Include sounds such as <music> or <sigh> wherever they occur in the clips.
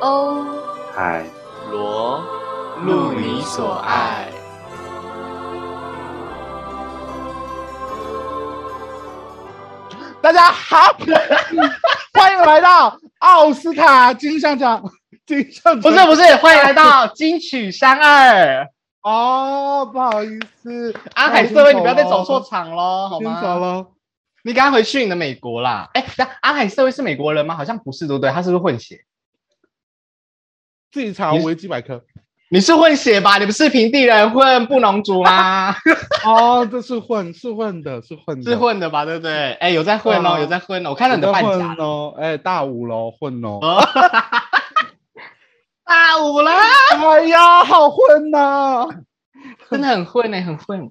欧海罗，路你所爱。大家好，<laughs> 欢迎来到奥斯卡金像奖。金像不是不是，欢迎来到金曲三二。哦，不好意思，安海社会，你不要再走错场喽，好先吗？走喽。你赶快回去你的美国啦！哎，等下安海社会是美国人吗？好像不是，对不对？他是不是混血？自己查维基百科。你是混血吧？你不是平地人混布农族吗？<laughs> 哦，这是混，是混的，是混的，是混的吧？对不对？哎，有在混哦，啊有在混哦。我看到你的半混甲了。哦，哎，大五楼混哦。哦，<laughs> 大五啦，哎呀，好混呐！真的很混呢，很混。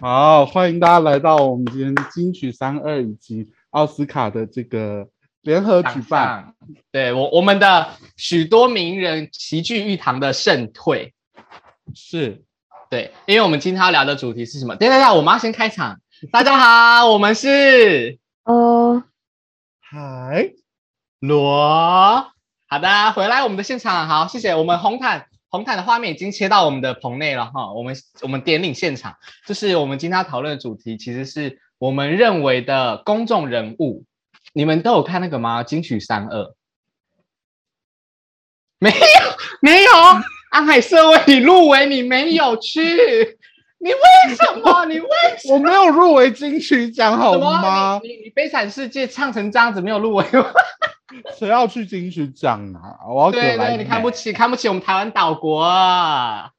好，欢迎大家来到我们今天金曲三二以及奥斯卡的这个联合举办。对我我们的许多名人齐聚一堂的盛会。是，对，因为我们今天要聊的主题是什么？等一下等，我们要先开场。大家好，我们是呃海，罗。好的，回来我们的现场，好，谢谢。我们红毯红毯的画面已经切到我们的棚内了哈。我们我们典礼现场，就是我们今天要讨论的主题，其实是我们认为的公众人物。你们都有看那个吗？金曲三二？没有，没有。安海社会，你入围，你没有去，<laughs> 你为什么？<laughs> 你为什么？我没有入围金曲奖好吗？你你你悲惨世界唱成这样子没有入围吗？<laughs> 谁要去金曲奖啊？我要对对，你看不起看不起我们台湾岛国啊！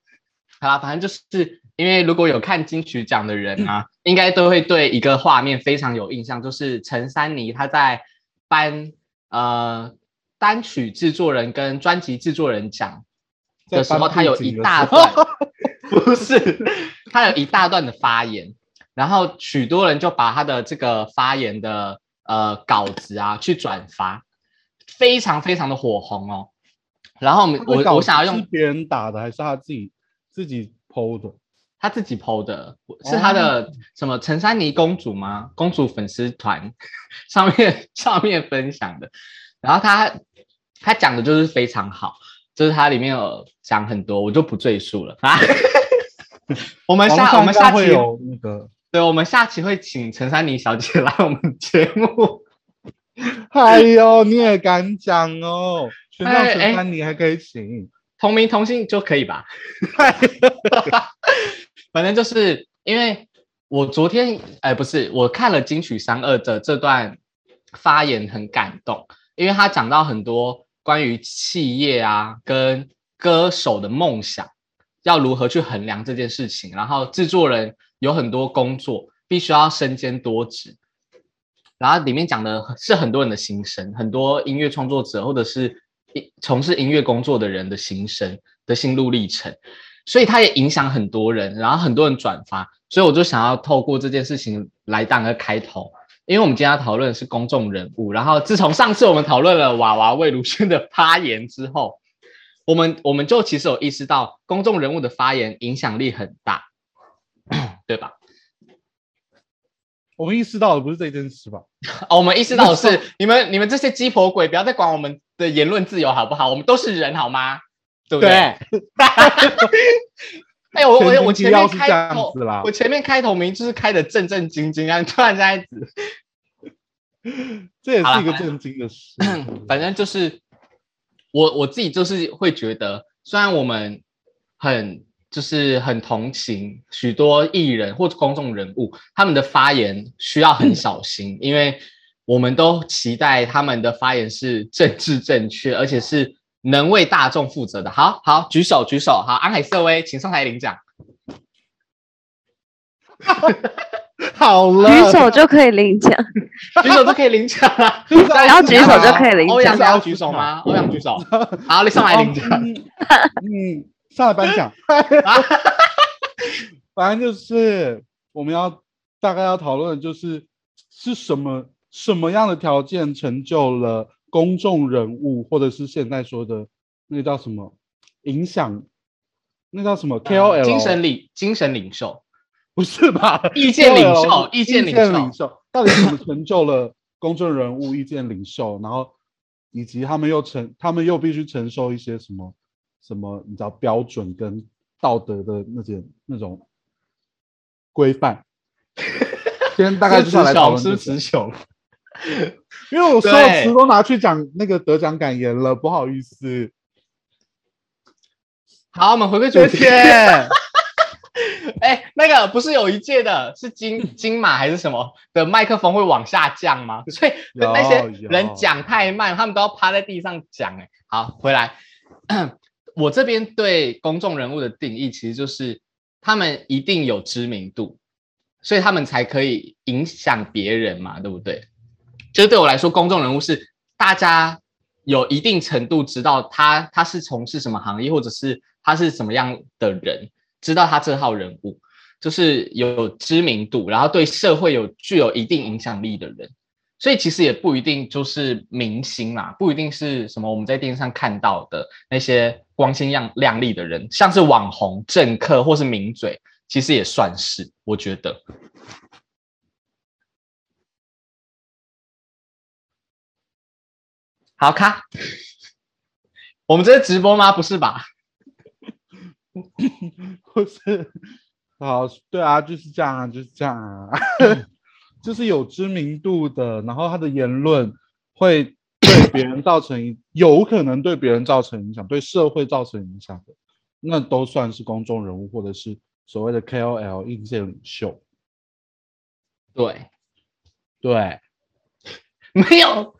好啦，反正就是因为如果有看金曲奖的人啊，应该都会对一个画面非常有印象，就是陈珊妮她在颁呃单曲制作人跟专辑制作人奖的时候，在颁他有一大段，<laughs> 不是，他有一大段的发言，然后许多人就把他的这个发言的呃稿子啊去转发，非常非常的火红哦。然后我我想要用是别人打的还是他自己自己 PO 的？他自己 PO 的，是他的什么陈珊妮公主吗？公主粉丝团上面上面分享的，然后他他讲的就是非常好，就是他里面有讲很多，我就不赘述了啊。<laughs> 我们下我们下期会有那个，对，我们下期会请陈珊妮小姐来我们节目。<laughs> 哎呦，你也敢讲哦？陈珊妮还可以请，同名同姓就可以吧？<laughs> 反正就是因为我昨天，哎，不是，我看了金曲三二的这段发言，很感动，因为他讲到很多关于企业啊跟歌手的梦想要如何去衡量这件事情，然后制作人有很多工作必须要身兼多职，然后里面讲的是很多人的心声，很多音乐创作者或者是从事音乐工作的人的心声的心路历程，所以它也影响很多人，然后很多人转发，所以我就想要透过这件事情来当个开头，因为我们今天要讨论的是公众人物，然后自从上次我们讨论了娃娃魏如萱的发言之后，我们我们就其实有意识到公众人物的发言影响力很大，对吧？我们意识到的不是这件事吧？哦，我们意识到的是你们你们这些鸡婆鬼，不要再管我们的言论自由好不好？我们都是人好吗？对不对？<laughs> 哎，我我我前面开头我前面开头明就是开的正正经经啊，突然这样子，这也是一个震惊的事。<clears throat> 反正就是我我自己就是会觉得，虽然我们很就是很同情许多艺人或者公众人物，他们的发言需要很小心，因为我们都期待他们的发言是政治正确，而且是能为大众负责的。好好举手举手，好，安海瑟薇，请上台领奖。<laughs> 好了，举手就可以领奖，举手就可以领奖了，只 <laughs> 只要举手就可以领欧阳奖。要举手吗？欧阳举手，好，你上来领奖。嗯，嗯上来颁奖。<laughs> 反正就是我们要大概要讨论的就是是什么什么样的条件成就了公众人物，或者是现在说的那个叫什么影响，那叫什么 KOL 精神领精神领袖，不是吧？<laughs> 意见领袖，意见领袖，到底怎么成就了公众人物、<laughs> 意见领袖，然后以及他们又承，他们又必须承受一些什么什么，你知道标准跟道德的那些那种规范。<laughs> 今天大概就是要来讨论是这个，词穷，<laughs> 因为我所有词都拿去讲那个得奖感言了，不好意思。好，我们回归主题。<laughs> 哎，那个不是有一届的是金 <laughs> 金马还是什么的麦克风会往下降吗？所以那些人讲太慢，他们都要趴在地上讲。哎，好，回来，<clears throat> 我这边对公众人物的定义其实就是他们一定有知名度，所以他们才可以影响别人嘛，对不对？就是对我来说，公众人物是大家有一定程度知道他他是从事什么行业，或者是他是什么样的人，知道他这号人物就是有知名度，然后对社会有具有一定影响力的人。所以其实也不一定就是明星啦，不一定是什么我们在电视上看到的那些光鲜亮亮丽的人，像是网红、政客或是名嘴，其实也算是，我觉得。好，卡。我们这是直播吗？不是吧？<laughs> 不是，好，对啊，就是这样啊，就是这样啊，<laughs> 就是有知名度的，然后他的言论会对别人造成影，有可能对别人造成影响，对社会造成影响的，那都算是公众人物或者是所谓的 KOL 意见领袖。对，对，没有，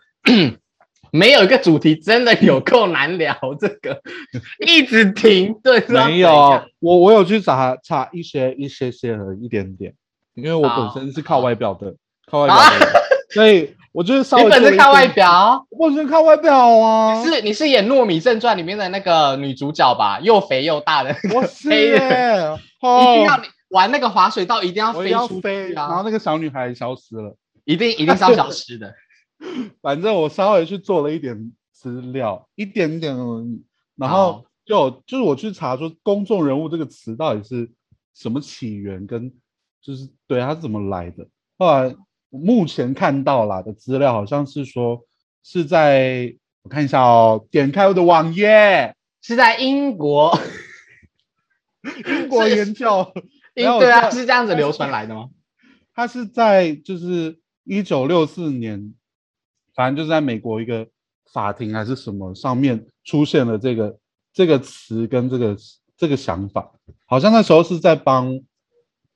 没有一个主题真的有够难聊，这个 <laughs> 一直停顿。没有，我我有去查查一些一些些的一点点，因为我本身是靠外表的，靠外表的人，所以我就是稍微你本身靠外，表，我本身靠外表啊，是你是演《糯米正传》里面的那个女主角吧？又肥又大的，我是黑人耶，一定要哦，你玩那个滑水道，一定要飞出飞，去啊！然后那个小女孩消失了。一定一定是要消失的。<laughs> 反正我稍微去做了一点资料，一点点。然后就就是我去查说公众人物这个词到底是什么起源，跟就是对它是怎么来的。后来目前看到啦的资料好像是说是在我看一下哦，点开我的网页，是在英国，英国研究，对啊，是这样子流传来的吗？它是在就是一九六四年，反正就是在美国一个法庭还是什么上面出现了这个这个词跟这个这个想法，好像那时候是在帮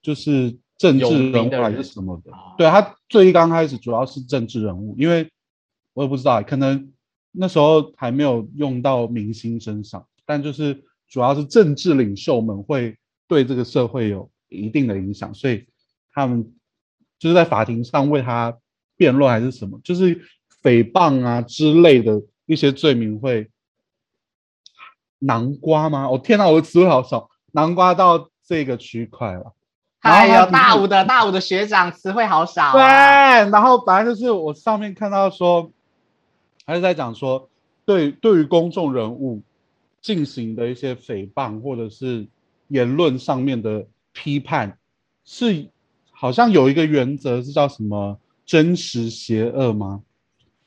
就是政治人人物还是什么的啊。对他最刚开始主要是政治人物，因为我也不知道，可能那时候还没有用到明星身上，但就是主要是政治领袖们会对这个社会有一定的影响，所以他们就是在法庭上为他辩论还是什么，就是诽谤啊之类的一些罪名会南瓜吗？我、天哪，我的词汇好少，南瓜到这个区块了。然后哎呦，他不是大五的大五的学长词汇好少对，啊。然后反正就是我上面看到说，还是在讲说，对对于公众人物进行的一些诽谤或者是言论上面的批判，是好像有一个原则是叫什么真实邪恶吗？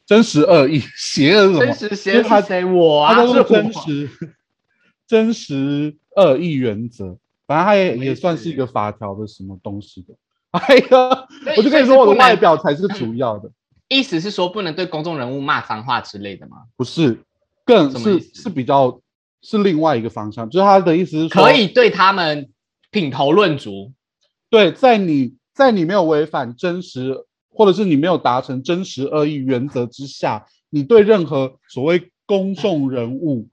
真实恶意，<laughs> 邪恶是什么？真实邪恶他写是谁？我啊，他都是真实 <laughs> 真实恶意原则，反正他也也算是一个法条的什么东西的。<laughs> 哎呀，我就跟你说，我的外表才是主要的，<coughs> 意思是说不能对公众人物骂脏话之类的吗？不是，更是是比较是另外一个方向，就是他的意思是说，可以对他们品头论足。对，在你在你没有违反真实，或者是你没有达成真实恶意原则之下，你对任何所谓公众人物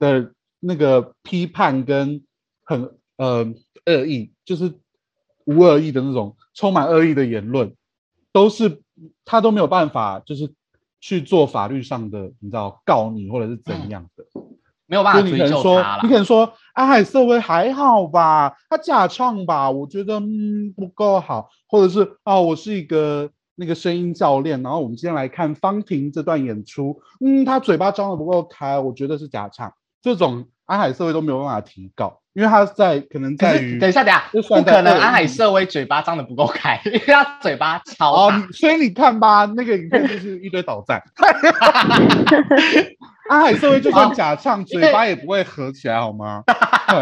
的那个批判跟很呃恶意，就是无恶意的那种充满恶意的言论，都是他都没有办法，就是去做法律上的，你知道告你或者是怎样的。没有办法追究可能说，你可。能说阿海瑟薇还好吧，他假唱吧，我觉得嗯不够好，或者是啊，我是一个那个声音教练，然后我们今天来看方婷这段演出，嗯，他嘴巴张的不够开，我觉得是假唱，这种阿海瑟薇都没有办法提告，因为他在可能在于等一下，等一下，就不可能安海瑟薇嘴巴张的不够开，因为他嘴巴超哦，大。你所以你看吧，那个影片就是一堆倒赞。<laughs> 安海瑟薇就算假唱，<laughs> 嘴巴也不会合起来，好吗？<laughs> 对，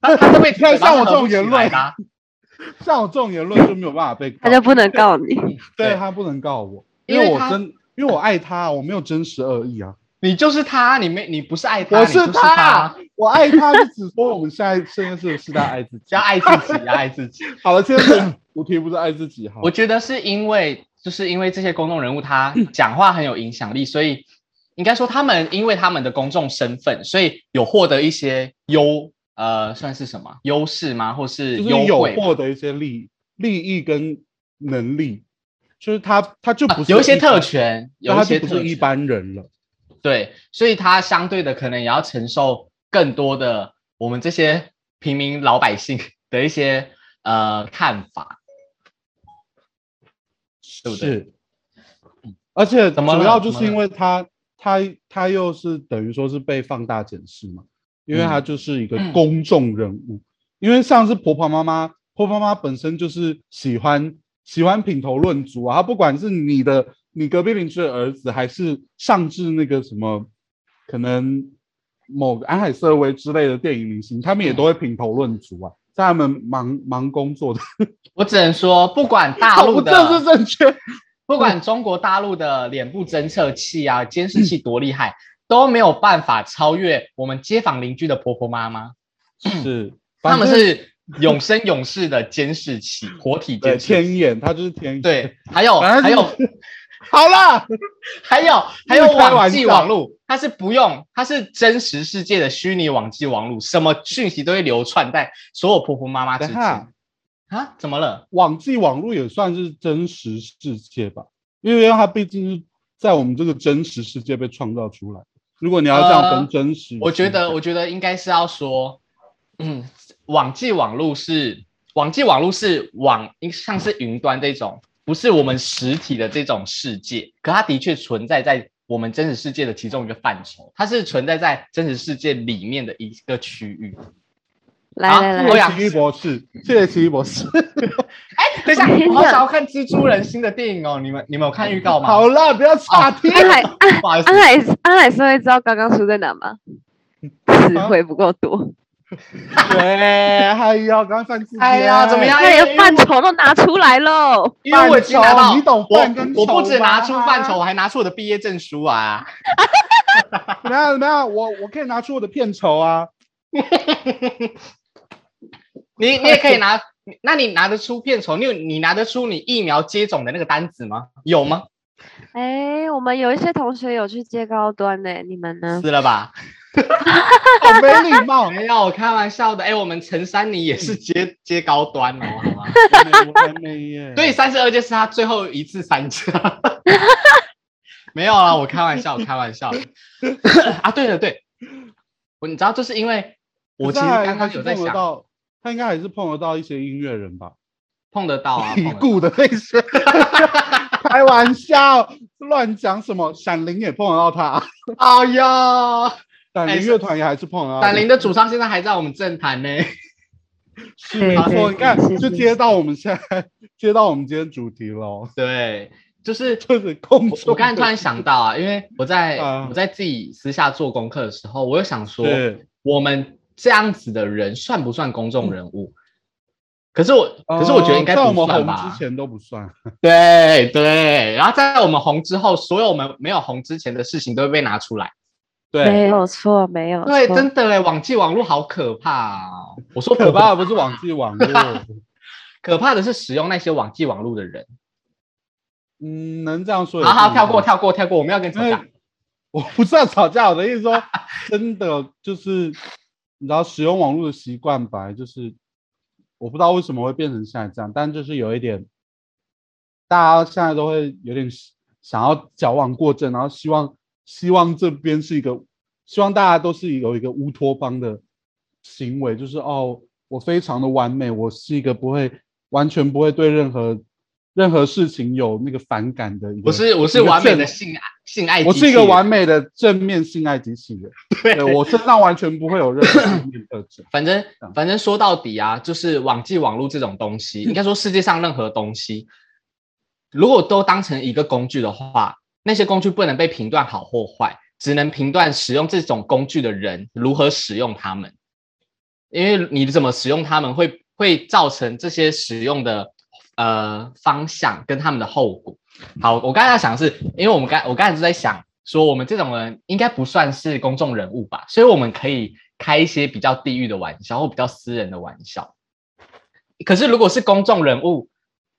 他他这辈子你看像我这种言论 <laughs> 像我这种言论就没有办法被他，就不能告你。对对他不能告我，因为我真，因为我爱他，我没有真实恶意啊。你就是他，你没你不是爱他，我是他，我爱他，是只说我们现在现在这个时代爱自己。要爱自己，要爱自己。好了，今天的主题不是爱自己哈，我觉得是因为，就是因为这些公众人物他讲话很有影响力，所以应该说他们因为他们的公众身份，所以有获得一些优呃算是什么优势吗？或是就是有优惠？获得一些利利益跟能力，就是他他就不是、啊有一些特，权，有他一些特就不是一般人了。对，所以他相对的可能也要承受更多的我们这些平民老百姓的一些呃看法，对不对？是，而且怎么主要就是因为他他他又是等于说是被放大检视嘛，因为他就是一个嗯公众人物，因为像是婆婆妈妈，婆婆妈妈本身就是喜欢喜欢品头论足啊，他不管是你的你隔壁邻居的儿子，还是上至那个什么可能某个安海瑟薇之类的电影明星，他们也都会品头论足啊，在他们忙忙工作的我只能说，不管大陆的，不政治正确。不管中国大陆的脸部侦测器啊、监视器多厉害，都没有办法超越我们街坊邻居的婆婆妈妈。是，他们是永生永世的监视器，活体监视器。天眼，它就是天眼。，对，还有还有 <laughs> 好了，<laughs> 还有还有网际网路，它是不用，它是真实世界的虚拟网际网路，什么讯息都会流窜在所有婆婆妈妈之间。啊？怎么了？网际网络也算是真实世界吧，因为它毕竟是在我们这个真实世界被创造出来。如果你要这样分呃真实，我觉得，我觉得应该是要说，嗯，网际网络是网际网络是网，像是云端这种，不是我们实体的这种世界，可它的确存在在我们真实世界的其中一个范畴，它是存在在真实世界里面的一个区域。好来来来，奇异博士，谢谢奇异博士。哎，等一下，<laughs> 我好想要看蜘蛛人新的电影哦，你们你们有看预告吗？好了，不要岔题。安海安不好意思安，海安海是会知道刚刚输在哪吗？词汇不够多，对，哎呀，赶快犯字典。哎呀怎么样那连范畴都拿出来喽。因为我已经你懂我范跟我不止拿出范畴，我还拿出我的毕业证书啊。怎么样？怎么样？我我可以拿出我的片酬啊。<laughs> 你你也可以拿，<laughs> 那你拿得出片酬？你有你拿得出你疫苗接种的那个单子吗？有吗？哎，我们有一些同学有去接高端呢，你们呢？死了吧？<laughs> 好没礼貌。没有，我开玩笑的。哎，我们陈珊妮也是接接高端哦，好吗？我没耶。对，三十二届是他最后一次参加。<laughs> 没有啦，我开玩笑，我开玩笑。啊，对了对，我你知道，就是因为我其实刚刚有在想，他应该还是碰得到一些音乐人吧？碰得到啊，<laughs> 已故的那些，<laughs> 开玩笑，乱讲什么？闪灵也碰得到他，哎呀，<laughs> 闪灵乐团也还是碰得到他。胆灵的主唱现在还在我们政坛呢。是没错，你看就接到我们现在接到我们今天主题喽，对，就是就是公我众。我刚才突然想到啊，因为我在、啊我在自己私下做功课的时候，我又想说，我们这样子的人算不算公众人物？可是我，可是我觉得应该不算吧之。前都不算。对对，然后在我们红之后，所有我们没有红之前的事情都会被拿出来。对没对，有错，没有错。对，真的嘞，网际网络好可怕哦！我说可怕的不是网际网络，<laughs> 可怕的是使用那些网际网络的人。嗯，能这样说。好好，跳过，。跳过，跳过，我们要跟你吵架。我不是要吵架，我的意思说，真的就是，你知道使用网络的习惯本来就是，我不知道为什么会变成现在这样，但就是有一点，大家现在都会有点想要矫枉过正，然后希望希望这边是一个，希望大家都是有一个乌托邦的行为，就是哦，我非常的完美，我是一个不会完全不会对任何任何事情有那个反感的一个。我是我是完美的性爱性爱，我是一个完。美的正面性爱机器人，<laughs> 对我身上完全不会有任何负面特质。<laughs> 反正反正说到底啊，就是网际网络这种东西，<laughs> 应该说世界上任何东西，如果都当成一个工具的话，那些工具不能被评断好或坏，只能评断使用这种工具的人如何使用它们。因为你怎么使用它们会会造成这些使用的呃方向跟他们的后果。好，我刚才想的是，因为我们刚我刚才就在想说，我们这种人应该不算是公众人物吧，所以我们可以开一些比较地域的玩笑或比较私人的玩笑。可是如果是公众人物，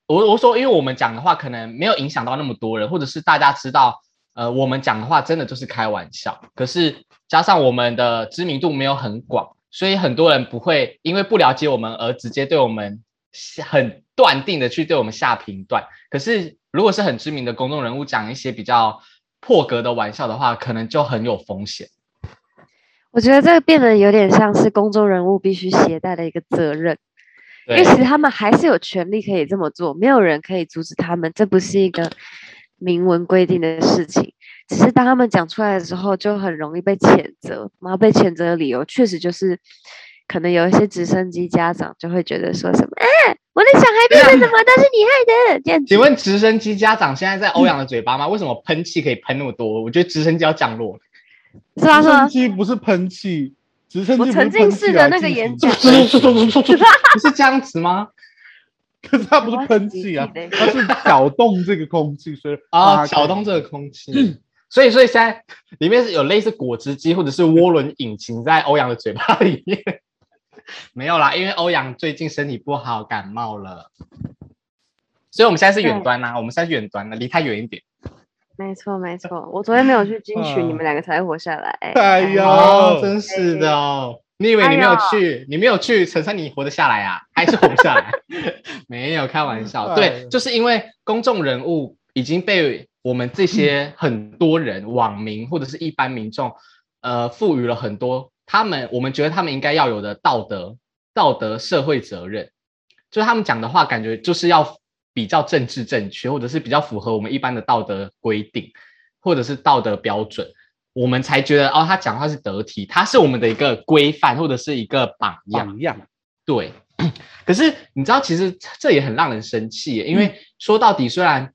我我说，因为我们讲的话可能没有影响到那么多人，或者是大家知道，呃，我们讲的话真的就是开玩笑。可是加上我们的知名度没有很广，所以很多人不会因为不了解我们而直接对我们很断定的去对我们下评断。可是如果是很知名的公众人物讲一些比较破格的玩笑的话，可能就很有风险。我觉得这个变得有点像是公众人物必须携带的一个责任，因为其实他们还是有权利可以这么做，没有人可以阻止他们，这不是一个明文规定的事情。只是当他们讲出来的时候，就很容易被谴责，然后被谴责的理由确实就是，可能有一些直升机家长就会觉得说什么，啊，我的小孩变成什么都是你害的，这样子。请问直升机家长现在在欧阳的嘴巴吗？为什么喷气可以喷那么多？我觉得直升机要降落。是吧？直升？机不是喷气，直升我机不是沉浸式的那个演讲 <laughs> 不是这样子吗？<laughs> 可是它不是喷气啊它是 <laughs> 搅动这个空气，所以啊，它搅动这个空气。所以，所以现在里面是有类似果汁机或者是涡轮引擎在欧阳的嘴巴里面。没有啦，因为欧阳最近身体不好，感冒了，所以我们现在是远端呐、我们现在是远端的，离他远一点。没错，没错。我昨天没有去金曲，啊你们两个才会活下来。哎呀哦，真是的哦。你以为你没有去，你没有去，陈珊你活得下来啊？还是活不下来？<laughs> 没有开玩笑，哎对，就是因为公众人物已经被我们这些很多人、网民或者是一般民众，呃，赋予了很多他们我们觉得他们应该要有的道德、道德社会责任，就是他们讲的话，感觉就是要比较政治正确，或者是比较符合我们一般的道德规定，或者是道德标准。我们才觉得哦，他讲话是得体，他是我们的一个规范或者是一个榜样。榜样。对，可是你知道，其实这也很让人生气，因为 <laughs> 说到底，虽然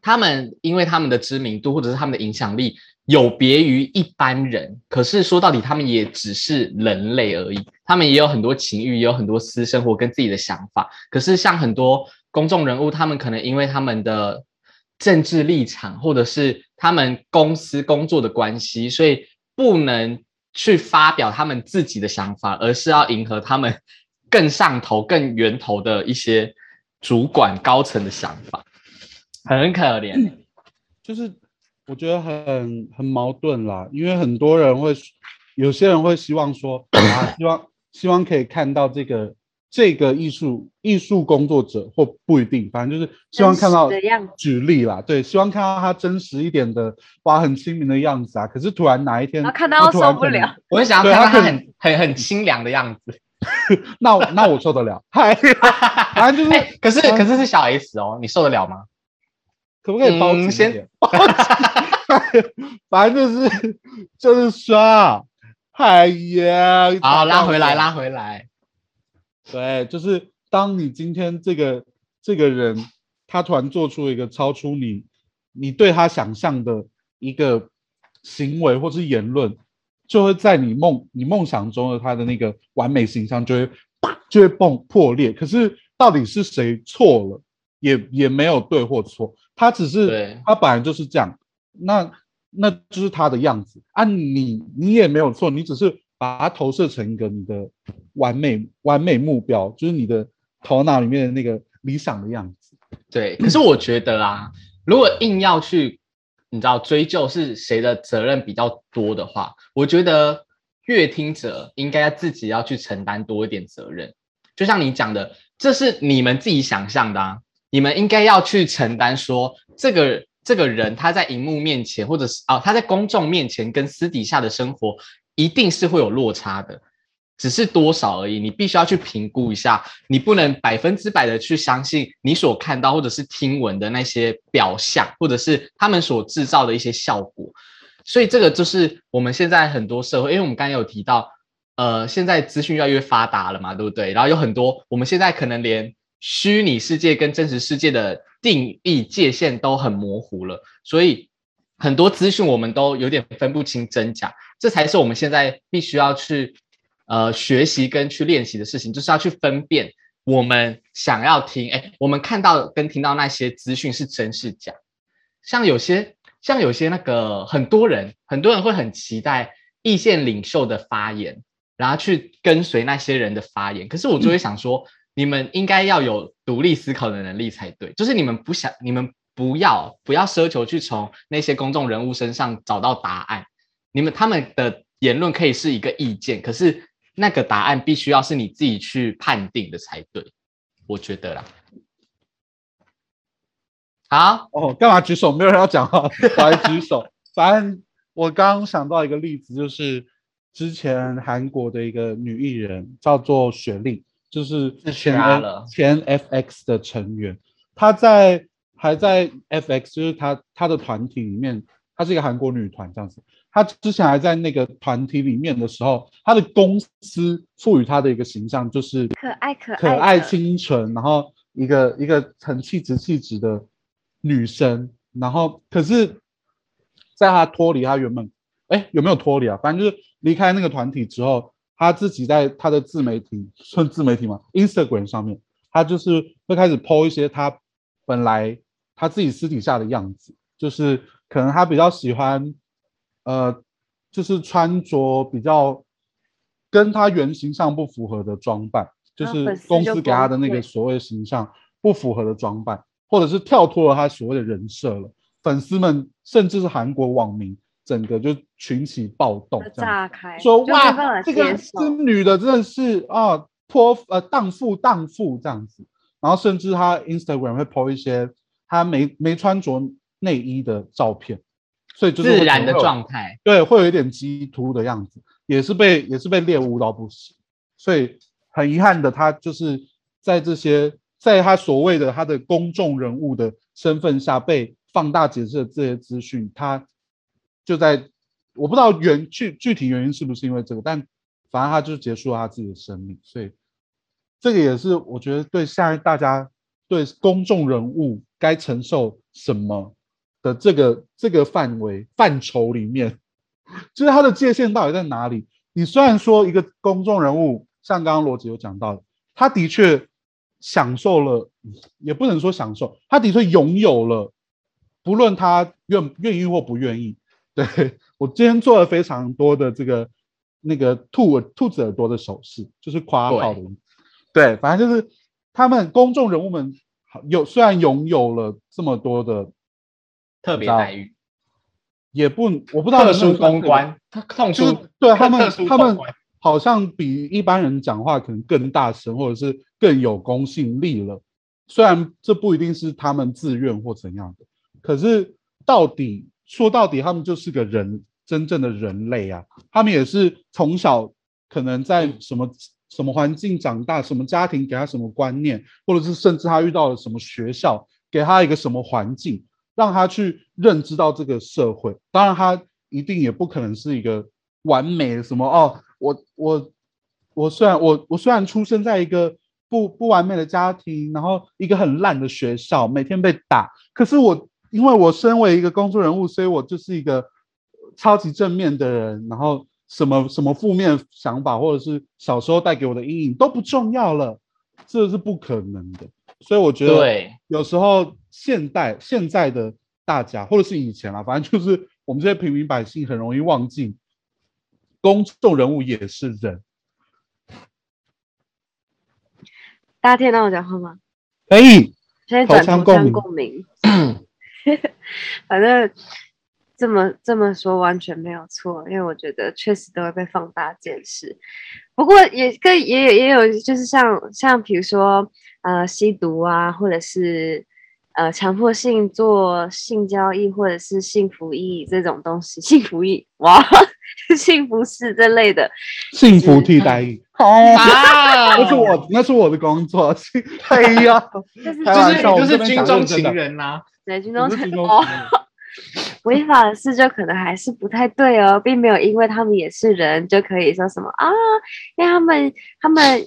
他们因为他们的知名度或者是他们的影响力有别于一般人，可是说到底，他们也只是人类而已，他们也有很多情欲，也有很多私生活跟自己的想法。可是像很多公众人物，他们可能因为他们的政治立场，或者是他们公司工作的关系，所以不能去发表他们自己的想法，而是要迎合他们更上头、更源头的一些主管高层的想法，很可怜。就是我觉得很很矛盾啦，因为很多人会，有些人会希望说啊，希望希望可以看到这个这个艺术艺术工作者或不一定，反正就是希望看到举例啦，对，希望看到他真实一点的，哇，很亲民的样子啊。可是突然哪一天，然后看到受不了，<laughs> 我很想要对他可看到他很很很清凉的样子。<laughs> 那我那我受得了，嗨，反正就是哎，可是可是是小 S 哦，你受得了吗？可不可以包紧一嗯先 <laughs> 反正就是就是说，哎呀，好，拉回来，拉回来。对，就是当你今天这个这个人，他突然做出一个超出你你对他想象的一个行为或是言论，就会在你梦你梦想中的他的那个完美形象就会啪就会崩破裂。可是到底是谁错了，也也没有对或错，他只是对他本来就是这样，那那就是他的样子啊你，你也没有错，你只是把它投射成一个你的完美完美目标，就是你的头脑里面的那个理想的样子。对，可是我觉得啊，如果硬要去，你知道追究是谁的责任比较多的话，我觉得乐听者应该自己要去承担多一点责任。就像你讲的，这是你们自己想象的啊，你们应该要去承担说这个这个人他在荧幕面前，或者是啊他在公众面前跟私底下的生活一定是会有落差的。只是多少而已。你必须要去评估一下，你不能百分之百的去相信你所看到或者是听闻的那些表象，或者是他们所制造的一些效果。所以这个就是我们现在很多社会，因为我们刚刚有提到，呃，现在资讯越来越发达了嘛，对不对？然后有很多，我们现在可能连虚拟世界跟真实世界的定义界限都很模糊了，所以很多资讯我们都有点分不清真假。这才是我们现在必须要去呃学习跟去练习的事情，就是要去分辨我们想要听，哎，我们看到跟听到那些资讯是真是假，像有些。像有些那个很多人，很多人会很期待意见领袖的发言，然后去跟随那些人的发言。可是我就会想说，你们应该要有独立思考的能力才对。就是你们不想，你们不要不要奢求去从那些公众人物身上找到答案。你们他们的言论可以是一个意见，可是那个答案必须要是你自己去判定的才对。我觉得啦。好哦，干嘛举手？没有人要讲话，我还举手。<laughs> 反正我刚想到一个例子，就是之前韩国的一个女艺人叫做雪莉，就是前前 FX 的成员。她在还在 FX，就是她她的团体里面，她是一个韩国女团这样子。她之前还在那个团体里面的时候，她的公司赋予她的一个形象就是可爱可爱可爱清纯，然后一个一个很气质气质的。女生，然后可是，在她脱离她原本，哎，有没有脱离啊？反正就是离开那个团体之后，她自己在他的自媒体，算自媒体吗？Instagram 上面，他就是会开始 po 一些他本来他自己私底下的样子，就是可能他比较喜欢，呃，就是穿着比较跟他原形上不符合的装扮，就是公司给他的那个所谓形象不符合的装扮。或者是跳脱了他所谓的人设了，粉丝们甚至是韩国网民，整个就群起暴动，炸开，说哇，这个这女的真的是啊，泼呃荡妇荡妇这样子，然后甚至她 Instagram 会 po 一些她没没穿着内衣的照片，所以就是自然的状态，对，会有一点激突的样子，也是被也是被猎污到不行，所以很遗憾的，她就是在这些。在她所谓的她的公众人物的身份下被放大解释的这些资讯，他就在我不知道原具具体原因是不是因为这个，但反正他就结束了他自己的生命，所以这个也是我觉得对现在大家对公众人物该承受什么的这个这个范围范畴里面，<laughs> 就是他的界限到底在哪里？你虽然说一个公众人物，像刚刚罗辑有讲到的，他的确。享受了，也不能说享受，他的确拥有了，不论他愿愿意或不愿意。对我今天做了非常多的这个那个兔兔子耳朵的手势，就是夸号的意思。对，反正就是他们公众人物们有虽然拥有了这么多的特别待遇，也不我不知道特殊公关，就是对他们他们。好像比一般人讲话可能更大声，或者是更有公信力了。虽然这不一定是他们自愿或怎样的，可是到底说到底，他们就是个人，真正的人类啊。他们也是从小可能在什么什么环境长大，什么家庭给他什么观念，或者是甚至他遇到了什么学校给他一个什么环境，让他去认知到这个社会。当然，他一定也不可能是一个完美的什么哦。我我我虽然我我虽然出生在一个不不完美的家庭，然后一个很烂的学校，每天被打，可是我因为我身为一个公众人物，所以我就是一个超级正面的人，然后什么什么负面想法或者是小时候带给我的阴影都不重要了，这是不可能的。所以我觉得，有时候现代现在的大家，或者是以前啊，反正就是我们这些平民百姓很容易忘记。公众人物也是人，大家听得到我讲话吗？可以，现在转头腔共鸣。<clears throat> <laughs> 反正这么这么说完全没有错，因为我觉得确实都会被放大见识。不过也跟也也有，就是像像比如说呃吸毒啊，或者是呃强迫性做性交易或者是性服役这种东西，<laughs> 性服役哇。幸福式这类的，幸福替代役。<laughs> 哦，啊那是我，那是我的工作。幸 <laughs> 哎呀，就是开就是军中情人呐、对军中情人违法的事就可能还是不太对哦，并没有因为他们也是人就可以说什么啊，因为他们他们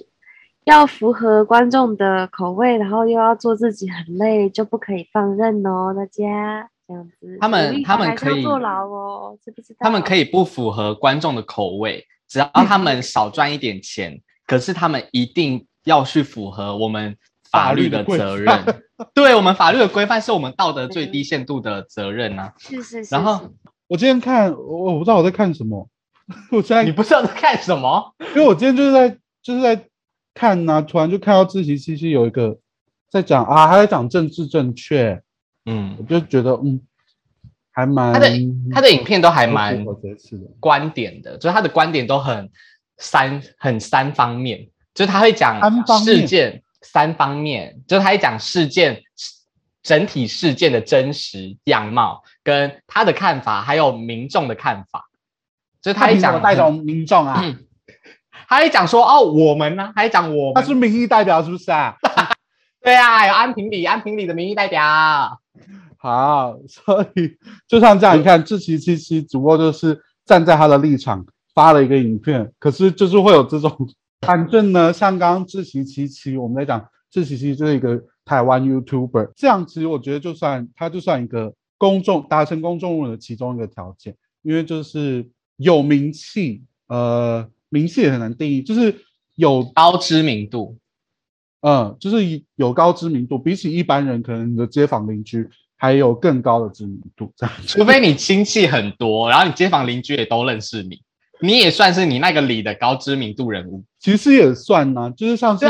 要符合观众的口味，然后又要做自己很累，就不可以放任哦，大家这样子。他们他们可以坐牢哦，知不知道？他们可以不符合观众的口味，只要他们少赚一点钱，可是他们一定要去符合我们法律的责任。<laughs> 对我们法律的规范是我们道德最低限度的责任啊。是是是，然后我今天看，我我不知道我在看什么。<laughs> 我现在你不知道在看什么？因为我今天就是在就是在看呐、突然就看到自习七七有一个在讲啊，他在讲政治正确，嗯。我，就觉得嗯，还蛮他的他的影片都还蛮观点的，就是他的观点都很三很三方面，就是他会讲事件三方面，就是他会讲事件整体事件的真实样貌，跟他的看法，还有民众的看法，就是他他凭什会讲带动民众啊？嗯他会讲说哦我们呢，他会讲我们，他是民意代表是不是啊？<laughs> 对啊，有安平里安平里的民意代表，好，所以就像这样，你看志奇七七只不过就是站在他的立场发了一个影片，可是就是会有这种，反正呢，像刚刚志奇七七，我们在讲志奇七七就是一个台湾 YouTuber，这样其实我觉得就算他就算一个公众达成公众人的其中一个条件，因为就是有名气，呃，名气也很难定义，就是有高知名度，嗯，就是有高知名度，比起一般人，可能你的街坊邻居还有更高的知名度，这样。除非你亲戚很多，然后你街坊邻居也都认识你，你也算是你那个里的高知名度人物。其实也算呐、就是像是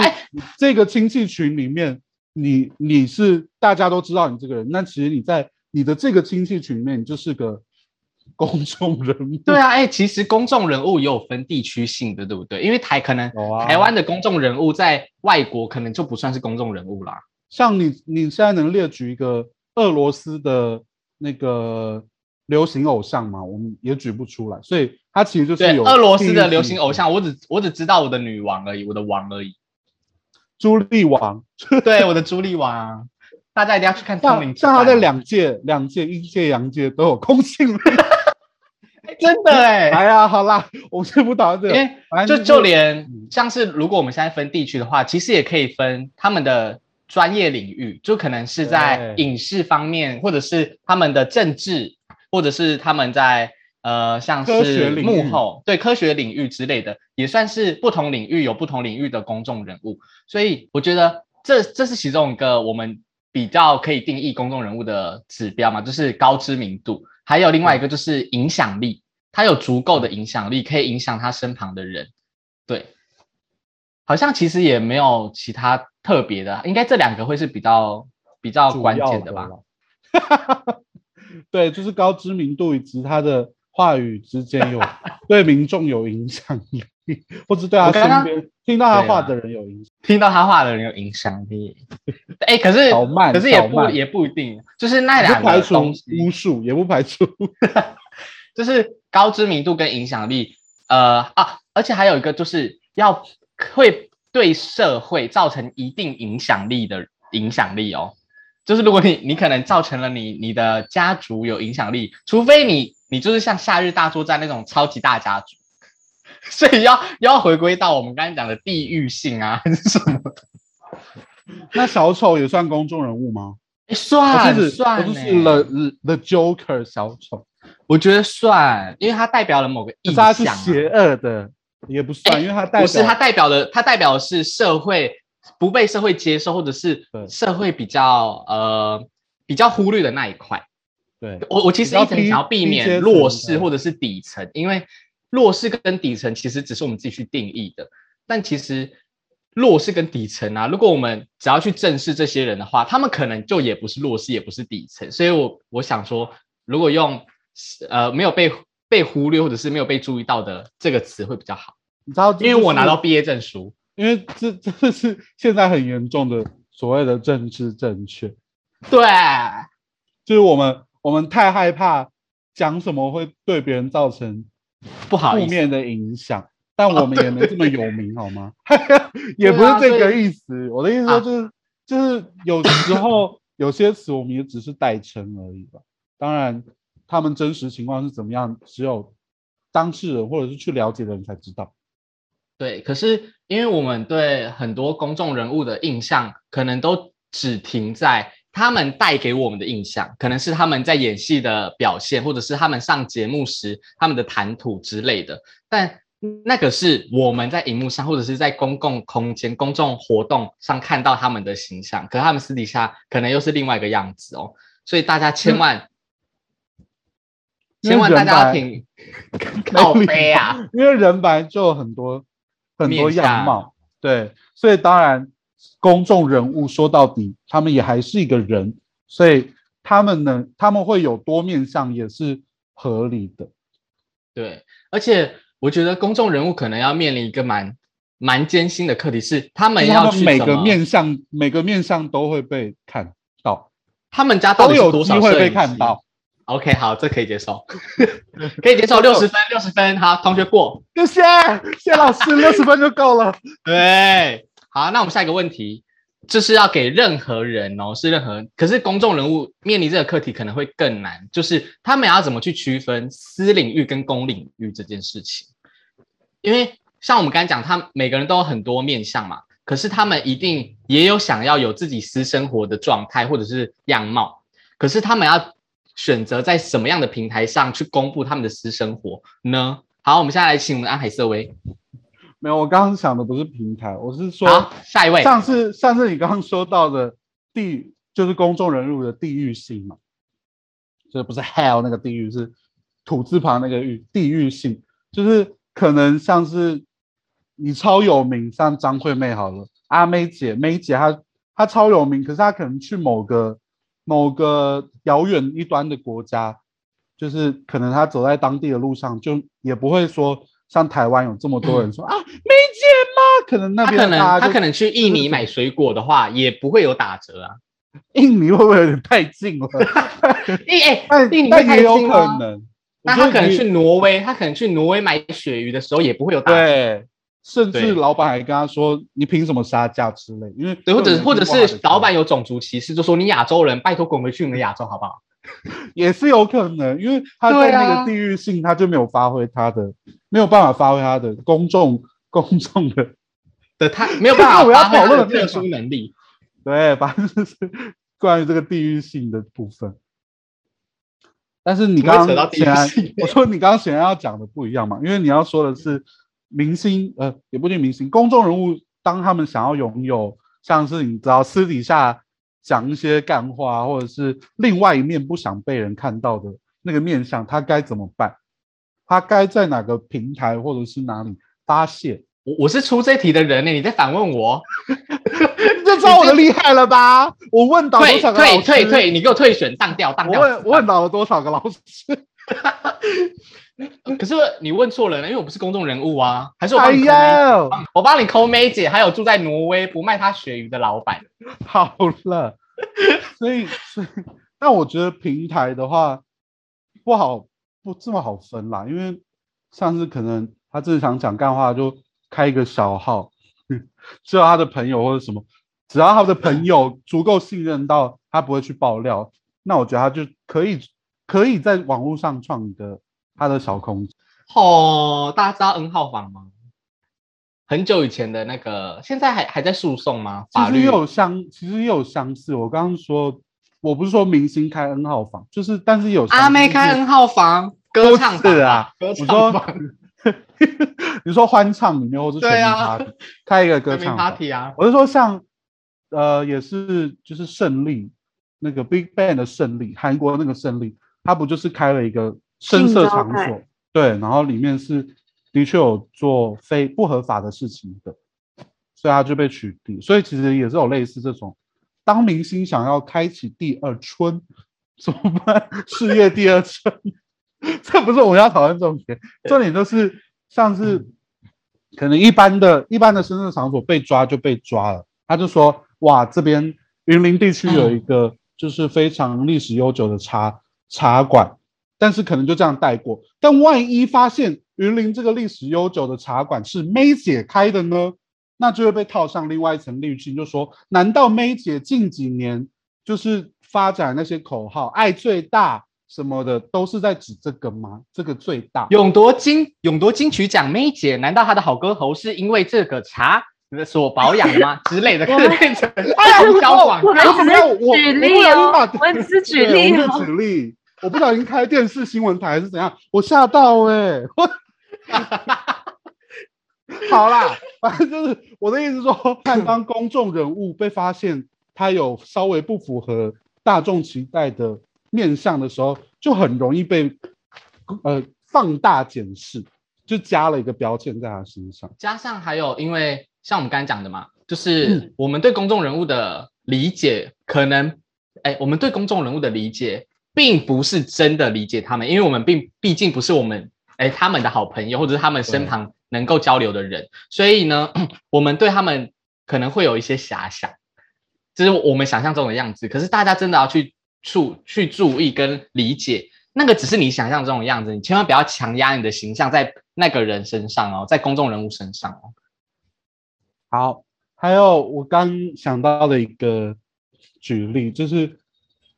这个亲戚群里面，你你是大家都知道你这个人，那其实你在你的这个亲戚群里面，你就是个公众人物。对啊，哎、其实公众人物也有分地区性的，对不对？因为台可能台湾的公众人物在外国可能就不算是公众人物啦。像你你现在能列举一个俄罗斯的那个流行偶像吗？我们也举不出来，所以他其实就是对，有俄罗斯的流行偶像，我只我只知道我的女王而已，我的王而已。朱莉王。对，我的朱莉王，大家一定要去看《通灵像像他在两届、两届、阴界、阳界都有公信力。哎 <laughs> 真的哎、哎。呀，好啦，我先不讨论这个，因为就就连嗯。像是如果我们现在分地区的话，其实也可以分他们的专业领域，就可能是在影视方面，或者是他们的政治，或者是他们在呃像是幕后对科学领域之类的，也算是不同领域有不同领域的公众人物。所以我觉得这这是其中一个我们比较可以定义公众人物的指标嘛，就是高知名度，还有另外一个就是影响力。他有足够的影响力，可以影响他身旁的人。对，好像其实也没有其他特别的，应该这两个会是比较比较主关键的吧？啦？对，就是高知名度以及他的话语之间有 <laughs> 对民众有影响力，或者对他身边听到他话的人有影响。听到他话的人有影响力。哎，可是 <laughs> 好慢可是也不也不一定，就是那也两个不排除东西，巫术，也不排除。<laughs> 就是高知名度跟影响力，呃啊，而且还有一个就是要会对社会造成一定影响力的影响力哦。就是如果你你可能造成了你你的家族有影响力，除非你你就是像夏日大作战那种超级大家族，<laughs> 所以要要回归到我们刚才讲的地域性啊，还是什么的？<laughs> 那小丑也算公众人物吗？算是算就是 the the Joker 小丑，我觉得算，因为它代表了某个意可是他是。邪恶的，也不算，哎因为它代表不是，它代表的，它代表的是社会不被社会接受，或者是社会比较呃比较忽略的那一块。对我我其实一直想要避免弱势或者是底层，因为弱势跟底层其实只是我们自己去定义的，但其实弱势跟底层啊，如果我们只要去正视这些人的话，他们可能就也不是弱势，也不是底层。所以我我想说，如果用呃没有被被忽略或者是没有被注意到的这个词会比较好，你知道这因为我拿到毕业证书。因为这这是现在很严重的所谓的政治正确，对，就是我们我们太害怕讲什么会对别人造成不好，负面的影响，但我们也没这么有名，好吗？<laughs> 也不是这个意思。我的意思就是，就是有时候有些词我们也只是代称而已吧。当然，他们真实情况是怎么样，只有当事人或者是去了解的人才知道。对，可是因为我们对很多公众人物的印象，可能都只停在他们带给我们的印象，可能是他们在演戏的表现，或者是他们上节目时他们的谈吐之类的。但那个是我们在荧幕上，或者是在公共空间、公众活动上看到他们的形象，可他们私底下可能又是另外一个样子哦。所以大家千万，千万大家要人白挺靠背啊！因为人本来就有很多很多样貌，对，所以当然公众人物说到底，他们也还是一个人，所以他们呢，他们会有多面相也是合理的。对，而且我觉得公众人物可能要面临一个蛮蛮艰辛的课题，是他们要去每个面相，每个面相都会被看到，他们家到都有多机会被少摄影机看到。OK，好，这可以接受，<laughs> 可以接受，六十分，六十分，好，同学过。谢谢谢老师，<laughs> 六十分就够了。对，好，那我们下一个问题，就是要给任何人哦，是任何，可是公众人物面临这个课题可能会更难，就是他们要怎么去区分私领域跟公领域这件事情，因为像我们刚才讲，他每个人都有很多面相嘛，可是他们一定也有想要有自己私生活的状态或者是样貌，可是他们要选择在什么样的平台上去公布他们的私生活呢？好，我们现在来请我们的安海瑟薇。没有，我刚刚想的不是平台，我是说好，下一位。上次上次你刚刚说到的地，就是公众人物的地域性嘛，这不是 hell 那个地狱，是土字旁那个域，地域性，就是可能像是你超有名，像张惠妹好了，阿妹姐，妹姐她她超有名，可是她可能去某个某个遥远一端的国家，就是可能他走在当地的路上，就也不会说像台湾有这么多人说、<clears throat> 啊，梅姐吗？可能那他可能他可能去印尼买水果的话，也不会有打折啊。<laughs> 印尼会不会有点太近了？<laughs> 印哎，<laughs> 但印尼也有可能。那他可能去挪威，他可能去挪威买鳕鱼的时候也不会有打折。对，甚至老板还跟他说：“你凭什么杀价之类？”因为对，或者或者是老板有种族歧视，就说你亚洲人，拜托滚回去你的亚洲好不好？也是有可能，因为他在那个地域性，他就没有发挥他的，没有办法发挥他的公众公众的 <laughs> 的他 <laughs> 没有办法我要讨论的特殊能力。对，反正就是关于这个地域性的部分。但是你怎么会刚扯到地域刚显然性，我说你刚刚显然要讲的不一样嘛，因为你要说的是明星，呃，也不一定明星，公众人物，当他们想要拥有，像是你知道私底下讲一些干话，或者是另外一面不想被人看到的那个面相，他该怎么办？他该在哪个平台或者是哪里发泄？我我是出这题的人呢，你在反问我？<laughs> 你就知道我的厉害了吧？我问倒多退少个老师？退退退，你给我退选，当掉当掉。我问我问倒了多少个老师？<laughs> 可是你问错人了，因为我不是公众人物啊，还是我帮哎你抠妹呀，我帮你抠妹姐，还有住在挪威不卖她鳕鱼的老板。<laughs> 好了，所以所以，但我觉得平台的话不好不这么好分啦，因为上次可能他正常讲干话就开一个小号，只有他的朋友或者什么，只要他的朋友足够信任到他不会去爆料，那我觉得他就可以可以在网络上创一个他的小空间。哦，大家知道 N 号房吗？很久以前的那个，现在还还在诉讼吗？法律其实也有相，其实也有相似。我刚刚说，我不是说明星开 N 号房，就是但是有阿妹开 N 号房，歌唱房是啊，歌唱房，你说欢唱里面或是全民对啊开一个歌歌唱，party 啊，我是说像呃也是就是胜利那个 Big Bang 的胜利，韩国那个胜利，他不就是开了一个声色场所？对，然后里面是的确有做非不合法的事情的，所以他就被取缔。所以其实也是有类似这种，当明星想要开启第二春怎么办？<laughs> 事业第二春，<laughs> 这不是我们要讨论重点，重点就是像是可能一般的一般的深色场所被抓就被抓了，他就说哇，这边云林地区有一个就是非常历史悠久的茶茶馆，但是可能就这样带过。但万一发现云林这个历史悠久的茶馆是梅姐开的呢？那就会被套上另外一层滤镜，就说难道梅姐近几年就是发展那些口号“爱最大”什么的，都是在指这个吗？这个最大勇夺金勇夺金曲奖梅姐，难道她的好歌喉是因为这个茶所保养吗？<laughs> 之类的，可能变成营销广告。我们我没有我只是举例我不小心哦把，我们只是举例哦我是。举例，我不小心开电视新闻台还是怎样，我吓到哎、我 <laughs> 好啦，反正就是我的意思是说，看当公众人物被发现他有稍微不符合大众期待的面相的时候，就很容易被呃放大检视，就加了一个标签在他身上。加上还有，因为像我们刚才讲的嘛，就是我们对公众人物的理解，可能，哎，我们对公众人物的理解，并不是真的理解他们，因为我们并毕竟不是我们，哎，他们的好朋友，或者是他们身旁能够交流的人，所以呢，<clears throat> 我们对他们可能会有一些遐想，这是我们想象中的样子。可是大家真的要去注去注意跟理解，那个只是你想象中的样子，你千万不要强压你的形象在那个人身上哦，在公众人物身上哦。好，还有我刚想到的一个举例，就是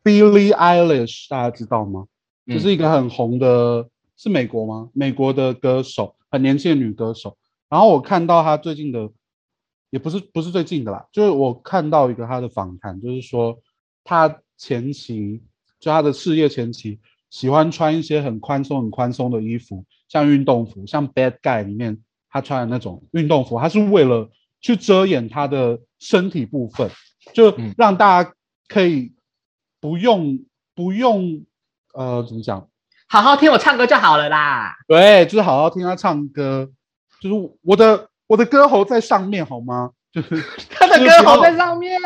Billie Eilish，大家知道吗？这就是一个很红的，是美国吗？美国的歌手，很年轻的女歌手。然后我看到她最近的，也不是不是最近的啦，就是我看到一个她的访谈，就是说她前期就她的事业前期喜欢穿一些很宽松很宽松的衣服，像运动服，像 Bad Guy 里面她穿的那种运动服，她是为了去遮掩她的身体部分，就嗯让大家可以不用不用呃怎么讲？好好听我唱歌就好了啦。对，就是好好听他唱歌，就是我的我的歌喉在上面好吗？就是 <laughs> 他的歌喉在上面。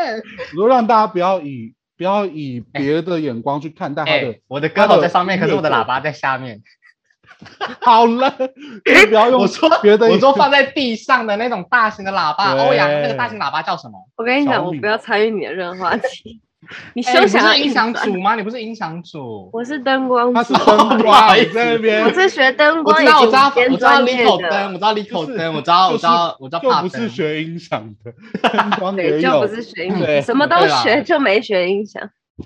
我说让大家不要以不要以别的眼光去看待她哎、的。我的歌喉在上面，可是我的喇叭在下面。<laughs> 好了，可以不要用 <laughs> 我说别的，我说放在地上的那种大型的喇叭，欧阳那个大型喇叭叫什么？我跟你讲，我不要参与你的任何话题。你哎休想要你是音响组吗？你不是音响组？我是灯光组他是，灯光 <laughs> 意思在那边，我是学灯光我知道，我知道，我知道立口灯，我，知道立口灯，我知道，我知道，我知道就怕灯。不是学音响的，<laughs> 灯光就不。是学音对响，什么都学就没学音响。